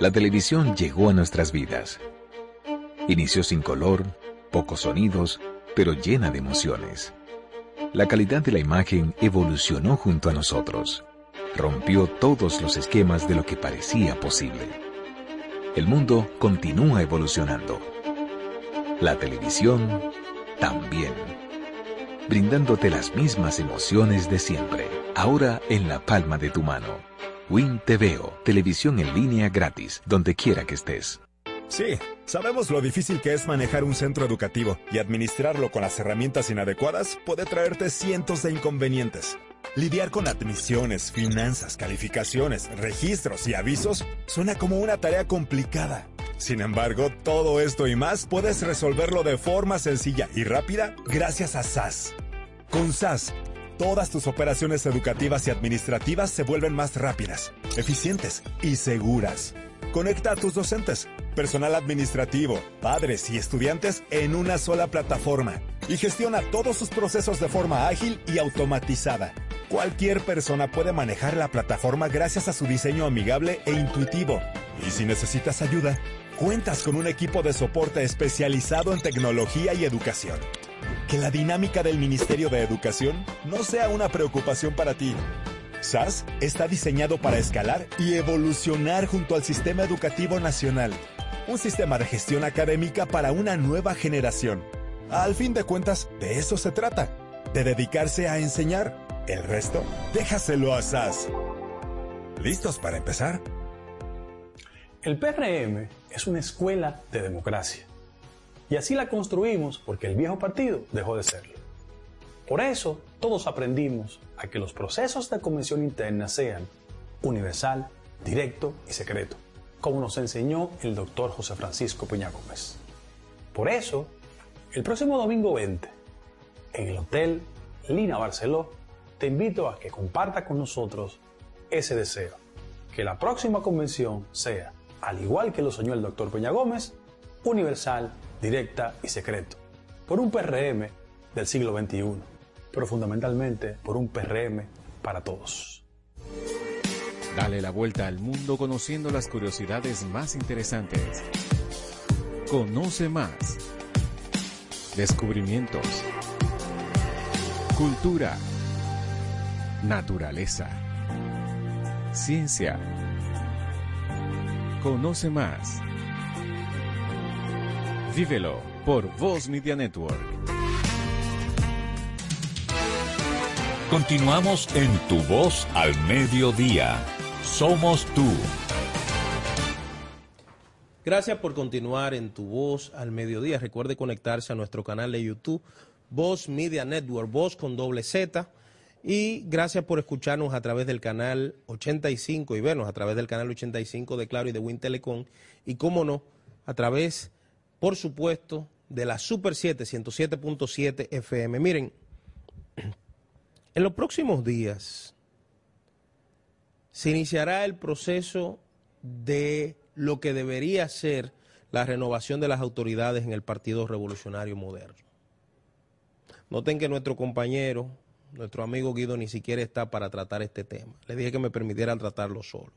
La televisión llegó a nuestras vidas. Inició sin color, pocos sonidos, pero llena de emociones. La calidad de la imagen evolucionó junto a nosotros. Rompió todos los esquemas de lo que parecía posible. El mundo continúa evolucionando. La televisión también. Brindándote las mismas emociones de siempre, ahora en la palma de tu mano. Win TVO, televisión en línea gratis, donde quiera que estés. Sí, sabemos lo difícil que es manejar un centro educativo y administrarlo con las herramientas inadecuadas puede traerte cientos de inconvenientes. Lidiar con admisiones, finanzas, calificaciones, registros y avisos suena como una tarea complicada. Sin embargo, todo esto y más puedes resolverlo de forma sencilla y rápida gracias a SAS. Con SAS, todas tus operaciones educativas y administrativas se vuelven más rápidas, eficientes y seguras. Conecta a tus docentes, personal administrativo, padres y estudiantes en una sola plataforma y gestiona todos sus procesos de forma ágil y automatizada. Cualquier persona puede manejar la plataforma gracias a su diseño amigable e intuitivo. Y si necesitas ayuda, cuentas con un equipo de soporte especializado en tecnología y educación. Que la dinámica del Ministerio de Educación no sea una preocupación para ti. SAS está diseñado para escalar y evolucionar junto al sistema educativo nacional. Un sistema de gestión académica para una nueva generación. Al fin de cuentas, de eso se trata. De dedicarse a enseñar. El resto, déjaselo a SAS. ¿Listos para empezar? El PRM es una escuela de democracia. Y así la construimos porque el viejo partido dejó de serlo. Por eso, todos aprendimos a que los procesos de convención interna sean universal, directo y secreto, como nos enseñó el doctor José Francisco Peña Gómez. Por eso, el próximo domingo 20, en el Hotel Lina Barceló, te invito a que comparta con nosotros ese deseo, que la próxima convención sea, al igual que lo soñó el doctor Peña Gómez, universal, directa y secreto, por un PRM del siglo XXI, pero fundamentalmente por un PRM para todos. Dale la vuelta al mundo conociendo las curiosidades más interesantes. Conoce más. Descubrimientos. Cultura. Naturaleza. ciencia. Conoce más. Vívelo por Voz Media Network. Continuamos en Tu Voz al Mediodía. Somos tú. Gracias por continuar en Tu Voz al Mediodía. Recuerde conectarse a nuestro canal de YouTube, Voz Media Network, Voz con doble Z. Y gracias por escucharnos a través del canal 85 y vernos a través del canal 85 de Claro y de Win Telecom. Y cómo no, a través, por supuesto, de la Super 7, 107.7 FM. Miren, (clears throat) en los próximos días se iniciará el proceso de lo que debería ser la renovación de las autoridades en el Partido Revolucionario Moderno. Noten que nuestro compañero, nuestro amigo Guido, ni siquiera está para tratar este tema. Le dije que me permitieran tratarlo solo.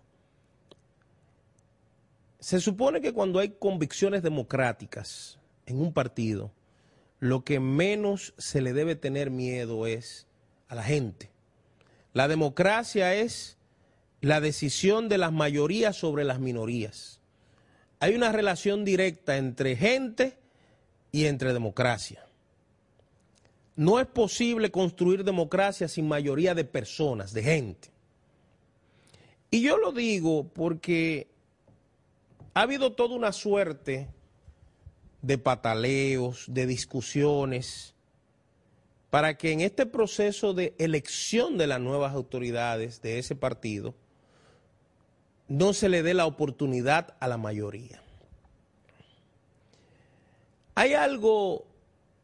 Se supone que cuando hay convicciones democráticas en un partido, lo que menos se le debe tener miedo es a la gente. La democracia es la decisión de las mayorías sobre las minorías. Hay una relación directa entre gente y entre democracia. No es posible construir democracia sin mayoría de personas, de gente. Y yo lo digo porque ha habido toda una suerte de pataleos, de discusiones, para que en este proceso de elección de las nuevas autoridades de ese partido no se le dé la oportunidad a la mayoría. Hay algo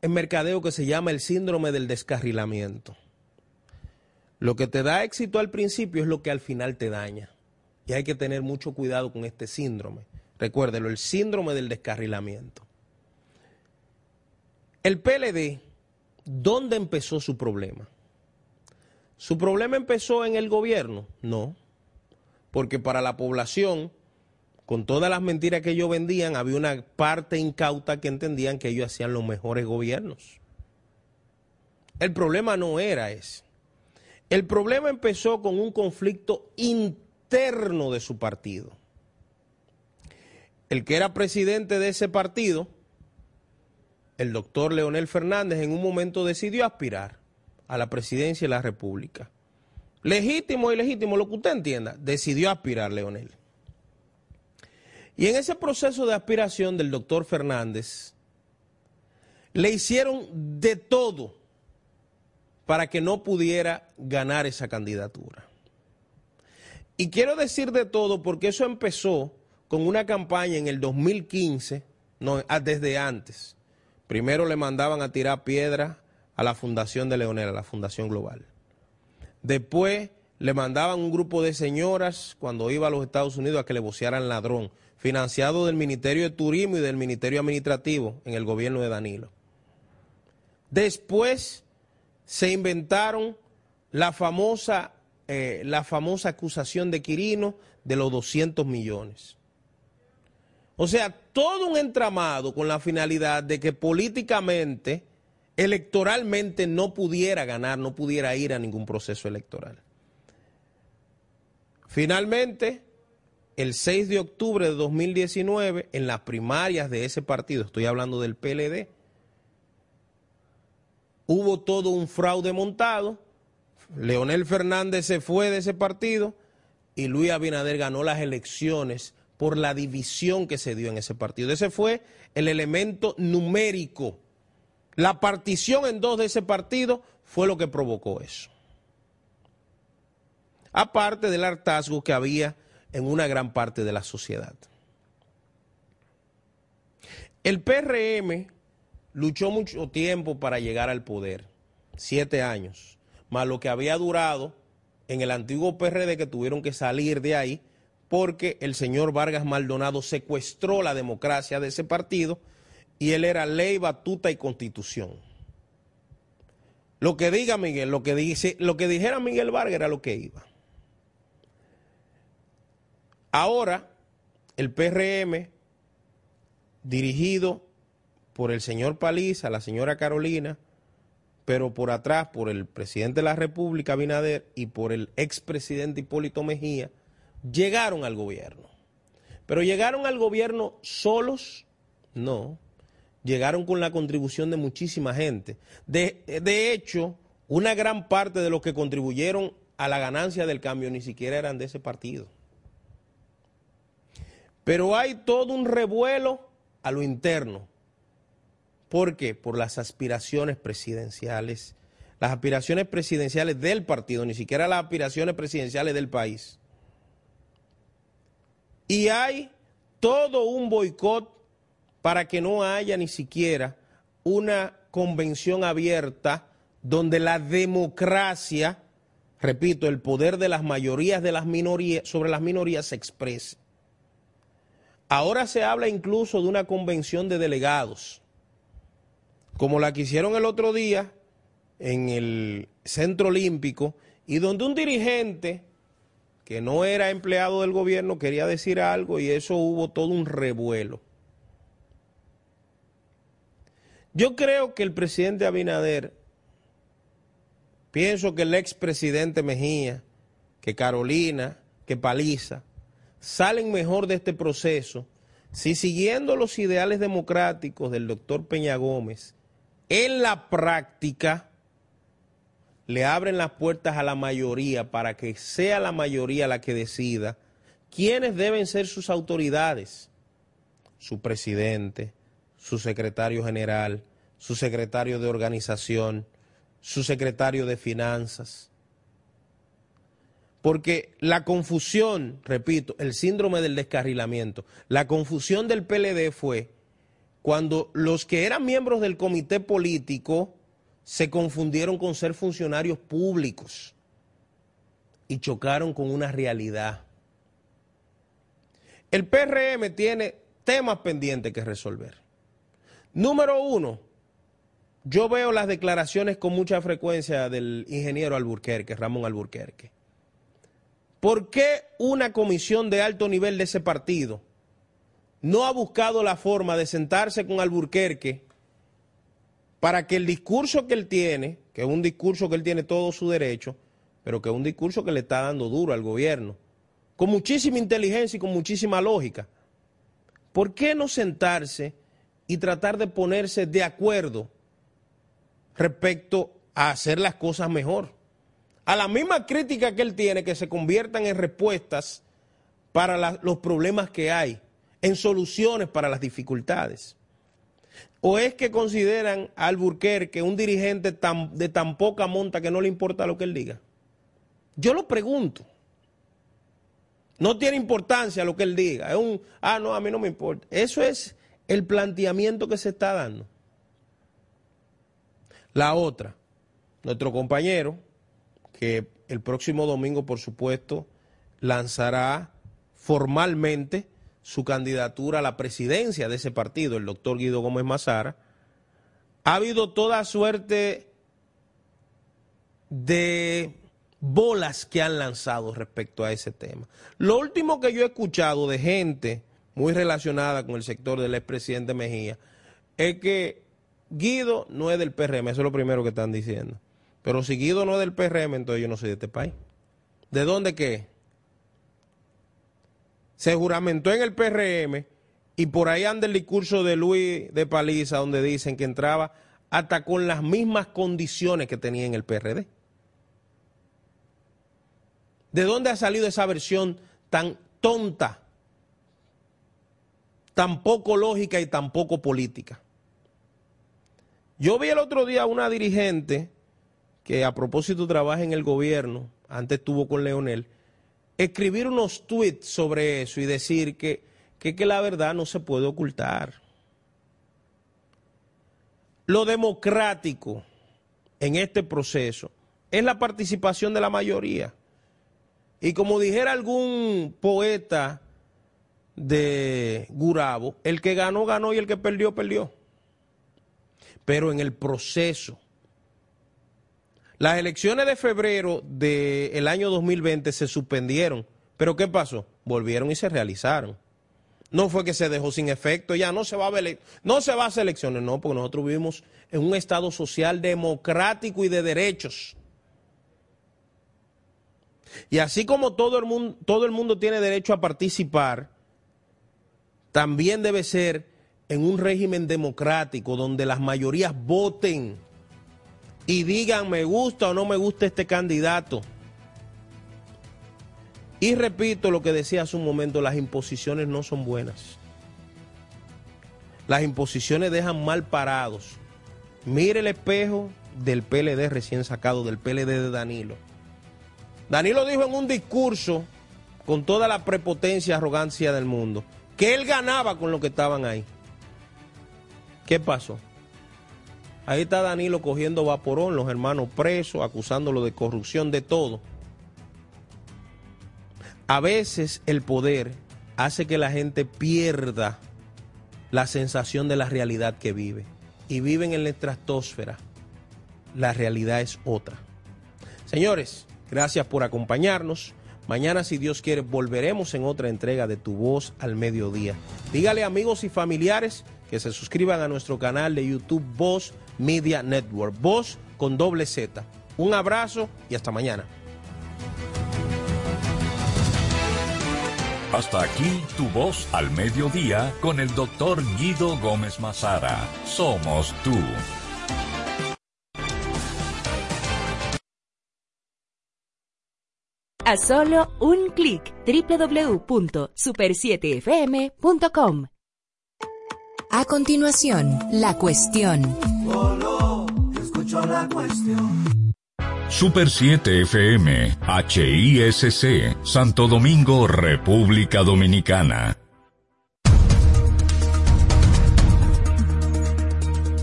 en mercadeo que se llama el síndrome del descarrilamiento. Lo que te da éxito al principio es lo que al final te daña. Y hay que tener mucho cuidado con este síndrome. Recuérdelo, el síndrome del descarrilamiento. El PLD, ¿dónde empezó su problema? ¿Su problema empezó en el gobierno? No, porque para la población, con todas las mentiras que ellos vendían, había una parte incauta que entendían que ellos hacían los mejores gobiernos. El problema no era ese. El problema empezó con un conflicto interno de su partido. El que era presidente de ese partido, el doctor Leonel Fernández, en un momento decidió aspirar a la presidencia de la República. Legítimo y legítimo, lo que usted entienda, decidió aspirar Leonel. Y en ese proceso de aspiración del doctor Fernández, le hicieron de todo para que no pudiera ganar esa candidatura. Y quiero decir de todo porque eso empezó con una campaña en el 2015, no, ah, desde antes. Primero le mandaban a tirar piedra a la Fundación de Leonel, a la Fundación Global. Después le mandaban un grupo de señoras cuando iba a los Estados Unidos a que le vocearan ladrón, financiado del Ministerio de Turismo y del Ministerio Administrativo en el gobierno de Danilo. Después se inventaron la famosa, eh, la famosa acusación de Quirino de los 200 millones. O sea, todo un entramado con la finalidad de que políticamente, electoralmente no pudiera ganar, no pudiera ir a ningún proceso electoral. Finalmente, el 6 de octubre de 2019, en las primarias de ese partido, estoy hablando del PLD, hubo todo un fraude montado, Leonel Fernández se fue de ese partido y Luis Abinader ganó las elecciones por la división que se dio en ese partido. Ese fue el elemento numérico. La partición en dos de ese partido fue lo que provocó eso. Aparte del hartazgo que había en una gran parte de la sociedad. El PRM luchó mucho tiempo para llegar al poder, siete años, más lo que había durado en el antiguo PRD que tuvieron que salir de ahí porque el señor Vargas Maldonado secuestró la democracia de ese partido y él era ley, batuta y constitución. Lo que diga Miguel, lo que, dice, lo que dijera Miguel Vargas era lo que iba. Ahora, el PRM, dirigido por el señor Paliza, la señora Carolina, pero por atrás por el presidente de la República, Abinader, y por el expresidente Hipólito Mejía, llegaron al gobierno. Pero llegaron al gobierno solos, no. Llegaron con la contribución de muchísima gente. De, de hecho, una gran parte de los que contribuyeron a la ganancia del cambio ni siquiera eran de ese partido. Pero hay todo un revuelo a lo interno. ¿Por qué? Por las aspiraciones presidenciales, las aspiraciones presidenciales del partido, ni siquiera las aspiraciones presidenciales del país. Y hay todo un boicot para que no haya ni siquiera una convención abierta donde la democracia, repito, el poder de las mayorías de las minorías sobre las minorías se exprese. Ahora se habla incluso de una convención de delegados, como la que hicieron el otro día en el Centro Olímpico, y donde un dirigente que no era empleado del gobierno quería decir algo y eso hubo todo un revuelo. Yo creo que el presidente Abinader, pienso que el expresidente Mejía, que Carolina, que Paliza, salen mejor de este proceso si siguiendo los ideales democráticos del doctor Peña Gómez, en la práctica le abren las puertas a la mayoría para que sea la mayoría la que decida quiénes deben ser sus autoridades, su presidente, su secretario general, su secretario de organización, su secretario de finanzas. Porque la confusión, repito, el síndrome del descarrilamiento, la confusión del PLD fue cuando los que eran miembros del comité político se confundieron con ser funcionarios públicos y chocaron con una realidad. El PRM tiene temas pendientes que resolver. Número uno, yo veo las declaraciones con mucha frecuencia del ingeniero Alburquerque, Ramón Alburquerque. ¿Por qué una comisión de alto nivel de ese partido no ha buscado la forma de sentarse con Alburquerque para que el discurso que él tiene, que es un discurso que él tiene todo su derecho, pero que es un discurso que le está dando duro al gobierno, con muchísima inteligencia y con muchísima lógica, ¿por qué no sentarse y tratar de ponerse de acuerdo respecto a hacer las cosas mejor? A la misma crítica que él tiene, que se conviertan en respuestas para los problemas que hay, en soluciones para las dificultades. ¿O es que consideran a Alburquerque un dirigente de tan poca monta que no le importa lo que él diga? Yo lo pregunto. No tiene importancia lo que él diga. Es un, ah, no, a mí no me importa. Eso es el planteamiento que se está dando. La otra, nuestro compañero, que el próximo domingo, por supuesto, lanzará formalmente su candidatura a la presidencia de ese partido, el doctor Guido Gómez Mazara, ha habido toda suerte de bolas que han lanzado respecto a ese tema. Lo último que yo he escuchado de gente muy relacionada con el sector del expresidente Mejía es que Guido no es del PRM, eso es lo primero que están diciendo. Pero si Guido no es del PRM, entonces yo no soy de este país. ¿De dónde qué? Se juramentó en el PRM y por ahí anda el discurso de Luis de Paliza donde dicen que entraba hasta con las mismas condiciones que tenía en el PRD. ¿De dónde ha salido esa versión tan tonta, tan poco lógica y tan poco política? Yo vi el otro día a una dirigente que a propósito trabaja en el gobierno, antes estuvo con Leonel, escribir unos tweets sobre eso y decir que, que, que la verdad no se puede ocultar. Lo democrático en este proceso es la participación de la mayoría. Y como dijera algún poeta de Gurabo, el que ganó, ganó y el que perdió, perdió. Pero en el proceso las elecciones de febrero del año 2020 se suspendieron, pero ¿qué pasó? Volvieron y se realizaron. No fue que se dejó sin efecto, ya no se va a ver, no se va a hacer elecciones, no, porque nosotros vivimos en un Estado social democrático y de derechos. Y así como todo el mundo, todo el mundo tiene derecho a participar, también debe ser en un régimen democrático donde las mayorías voten y digan me gusta o no me gusta este candidato. Y repito lo que decía hace un momento, las imposiciones no son buenas. Las imposiciones dejan mal parados. Mire el espejo del PLD recién sacado, del PLD de Danilo. Danilo dijo en un discurso, con toda la prepotencia y arrogancia del mundo, que él ganaba con lo que estaban ahí. ¿Qué pasó? Ahí está Danilo cogiendo vaporón, los hermanos presos, acusándolo de corrupción, de todo. A veces el poder hace que la gente pierda la sensación de la realidad que vive. Y viven en la estratosfera. La realidad es otra. Señores, gracias por acompañarnos. Mañana, si Dios quiere, volveremos en otra entrega de Tu Voz al Mediodía. Dígale amigos y familiares que se suscriban a nuestro canal de YouTube Voz Media Network. Voz con doble Z. Un abrazo y hasta mañana. Hasta aquí tu voz al mediodía con el doctor Guido Gómez Mazara. Somos tú. A solo un clic www.super7fm.com. A continuación, la cuestión. Escucho la cuestión. Super 7 FM, HISC, Santo Domingo, República Dominicana.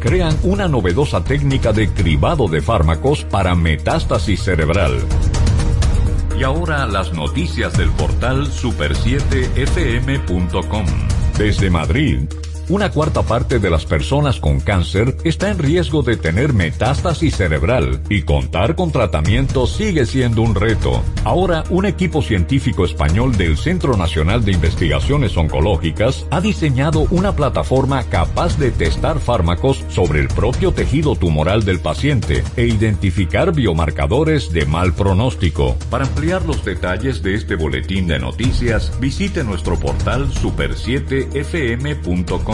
Crean una novedosa técnica de cribado de fármacos para metástasis cerebral. Y ahora las noticias del portal super7fm.com. Desde Madrid, una cuarta parte de las personas con cáncer está en riesgo de tener metástasis cerebral y contar con tratamiento sigue siendo un reto. Ahora, un equipo científico español del Centro Nacional de Investigaciones Oncológicas ha diseñado una plataforma capaz de testar fármacos sobre el propio tejido tumoral del paciente e identificar biomarcadores de mal pronóstico. Para ampliar los detalles de este boletín de noticias, visite nuestro portal super7fm.com.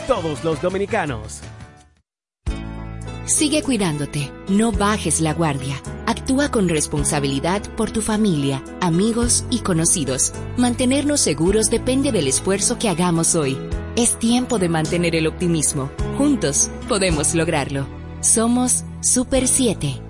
todos los dominicanos. Sigue cuidándote, no bajes la guardia. Actúa con responsabilidad por tu familia, amigos y conocidos. Mantenernos seguros depende del esfuerzo que hagamos hoy. Es tiempo de mantener el optimismo. Juntos podemos lograrlo. Somos Super 7.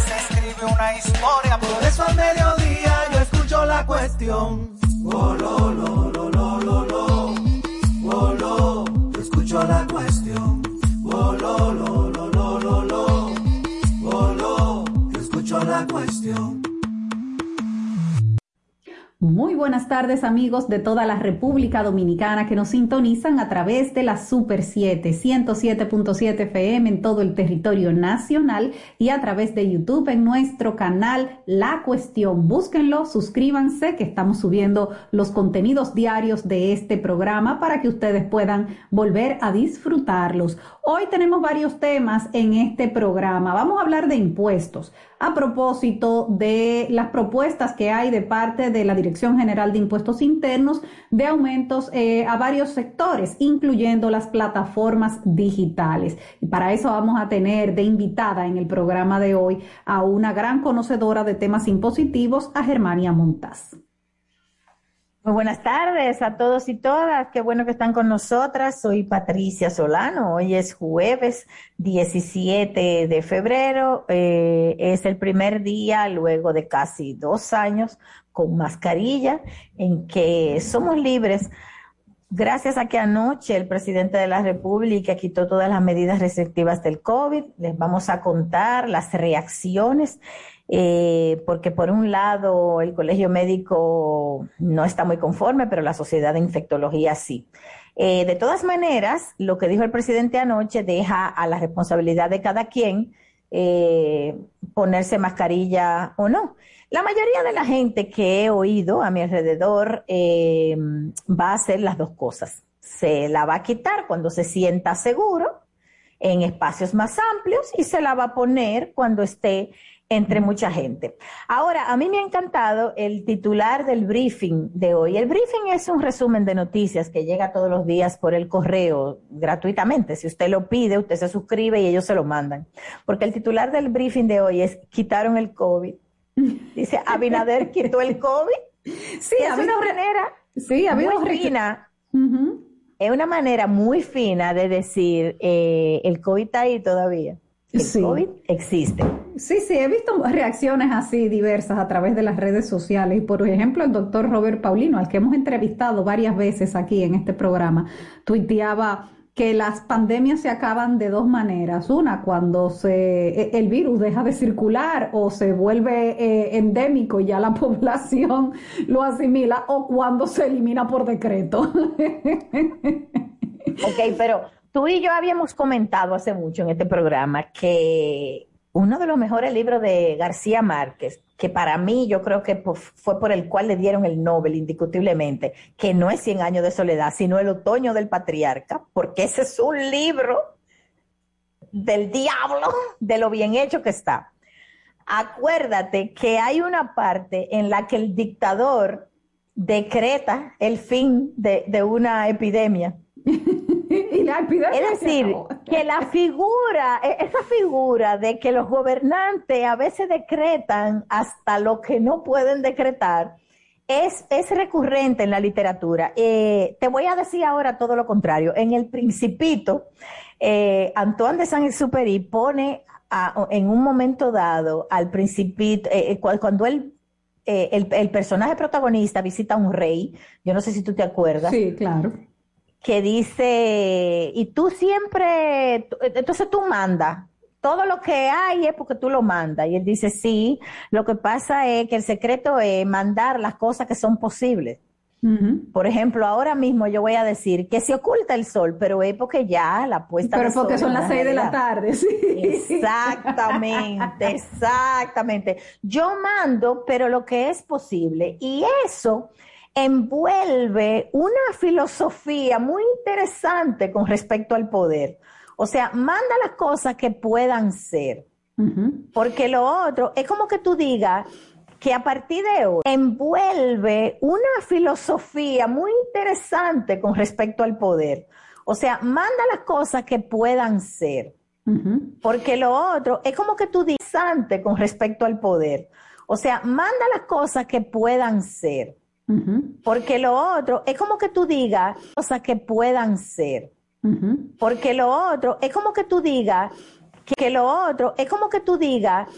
se escribe una historia. Por eso al mediodía yo escucho la cuestión. Oh, lo, lo, Muy buenas tardes amigos de toda la República Dominicana que nos sintonizan a través de la Super 7, 107.7 FM en todo el territorio nacional y a través de YouTube en nuestro canal La Cuestión. Búsquenlo, suscríbanse que estamos subiendo los contenidos diarios de este programa para que ustedes puedan volver a disfrutarlos. Hoy tenemos varios temas en este programa. Vamos a hablar de impuestos a propósito de las propuestas que hay de parte de la Dirección General de Impuestos Internos de aumentos eh, a varios sectores, incluyendo las plataformas digitales. Y para eso vamos a tener de invitada en el programa de hoy a una gran conocedora de temas impositivos, a Germania Montaz. Muy buenas tardes a todos y todas. Qué bueno que están con nosotras. Soy Patricia Solano. Hoy es jueves 17 de febrero. Eh, es el primer día luego de casi dos años con mascarilla en que somos libres. Gracias a que anoche el presidente de la República quitó todas las medidas restrictivas del COVID, les vamos a contar las reacciones eh, porque por un lado el colegio médico no está muy conforme, pero la sociedad de infectología sí. Eh, de todas maneras, lo que dijo el presidente anoche deja a la responsabilidad de cada quien eh, ponerse mascarilla o no. La mayoría de la gente que he oído a mi alrededor va a hacer las dos cosas. Se la va a quitar cuando se sienta seguro en espacios más amplios y se la va a poner cuando esté entre mucha gente. Ahora, a mí me ha encantado el titular del briefing de hoy. El briefing es un resumen de noticias que llega todos los días por el correo gratuitamente. Si usted lo pide, usted se suscribe y ellos se lo mandan. Porque el titular del briefing de hoy es quitaron el COVID. Dice, Abinader quitó el COVID. (laughs) Sí, es una manera sí, muy fina. Es una manera muy fina de decir, eh, el COVID está ahí todavía. El COVID existe. Sí, sí, he visto reacciones así diversas a través de las redes sociales. Y por ejemplo, el doctor Robert Paulino, al que hemos entrevistado varias veces aquí en este programa, tuiteaba que las pandemias se acaban de dos maneras. Una, cuando se, e, el virus deja de circular o se vuelve eh, endémico y ya la (laughs) población lo asimila, o cuando se elimina por decreto. (laughs) ok, pero tú y yo habíamos comentado hace mucho en este programa que uno de los mejores libros de García Márquez, que para mí yo creo que fue por el cual le dieron el Nobel indiscutiblemente, que no es Cien años de soledad, sino El otoño del patriarca, porque ese es un libro del diablo, de lo bien hecho que está. Acuérdate que hay una parte en la que el dictador decreta el fin de, de una epidemia. Es decir, que la figura, e, esa figura de que los gobernantes a veces decretan hasta lo que no pueden decretar, es, es recurrente en la literatura. Eh, te voy a decir ahora todo lo contrario. En el Principito, eh, Antoine de Saint-Exupéry pone en un momento dado al Principito, eh, cuando él el, el, personaje protagonista visita a un rey, yo no sé si tú te acuerdas. Sí, claro que dice, y tú siempre, entonces tú mandas, todo lo que hay es porque tú lo mandas. Y él dice, sí, lo que pasa es que el secreto es mandar las cosas que son posibles. Por ejemplo, ahora mismo yo voy a decir que se oculta el sol, pero es porque ya la puesta Pero porque son las seis de la tarde, sí. Exactamente, (laughs) exactamente. Yo mando, pero lo que es posible. Y eso envuelve una filosofía muy interesante con respecto al poder. O sea, manda las cosas que puedan ser. Porque lo otro es como que tú digas, que a partir de hoy envuelve una filosofía muy interesante con respecto al poder. O sea, manda las cosas que puedan ser. Porque lo otro es como que tú dices con respecto al poder. O sea, manda las cosas que puedan ser. Porque lo otro es como que tú digas cosas que puedan ser. Porque lo otro es como que tú digas que lo otro es como que tú digas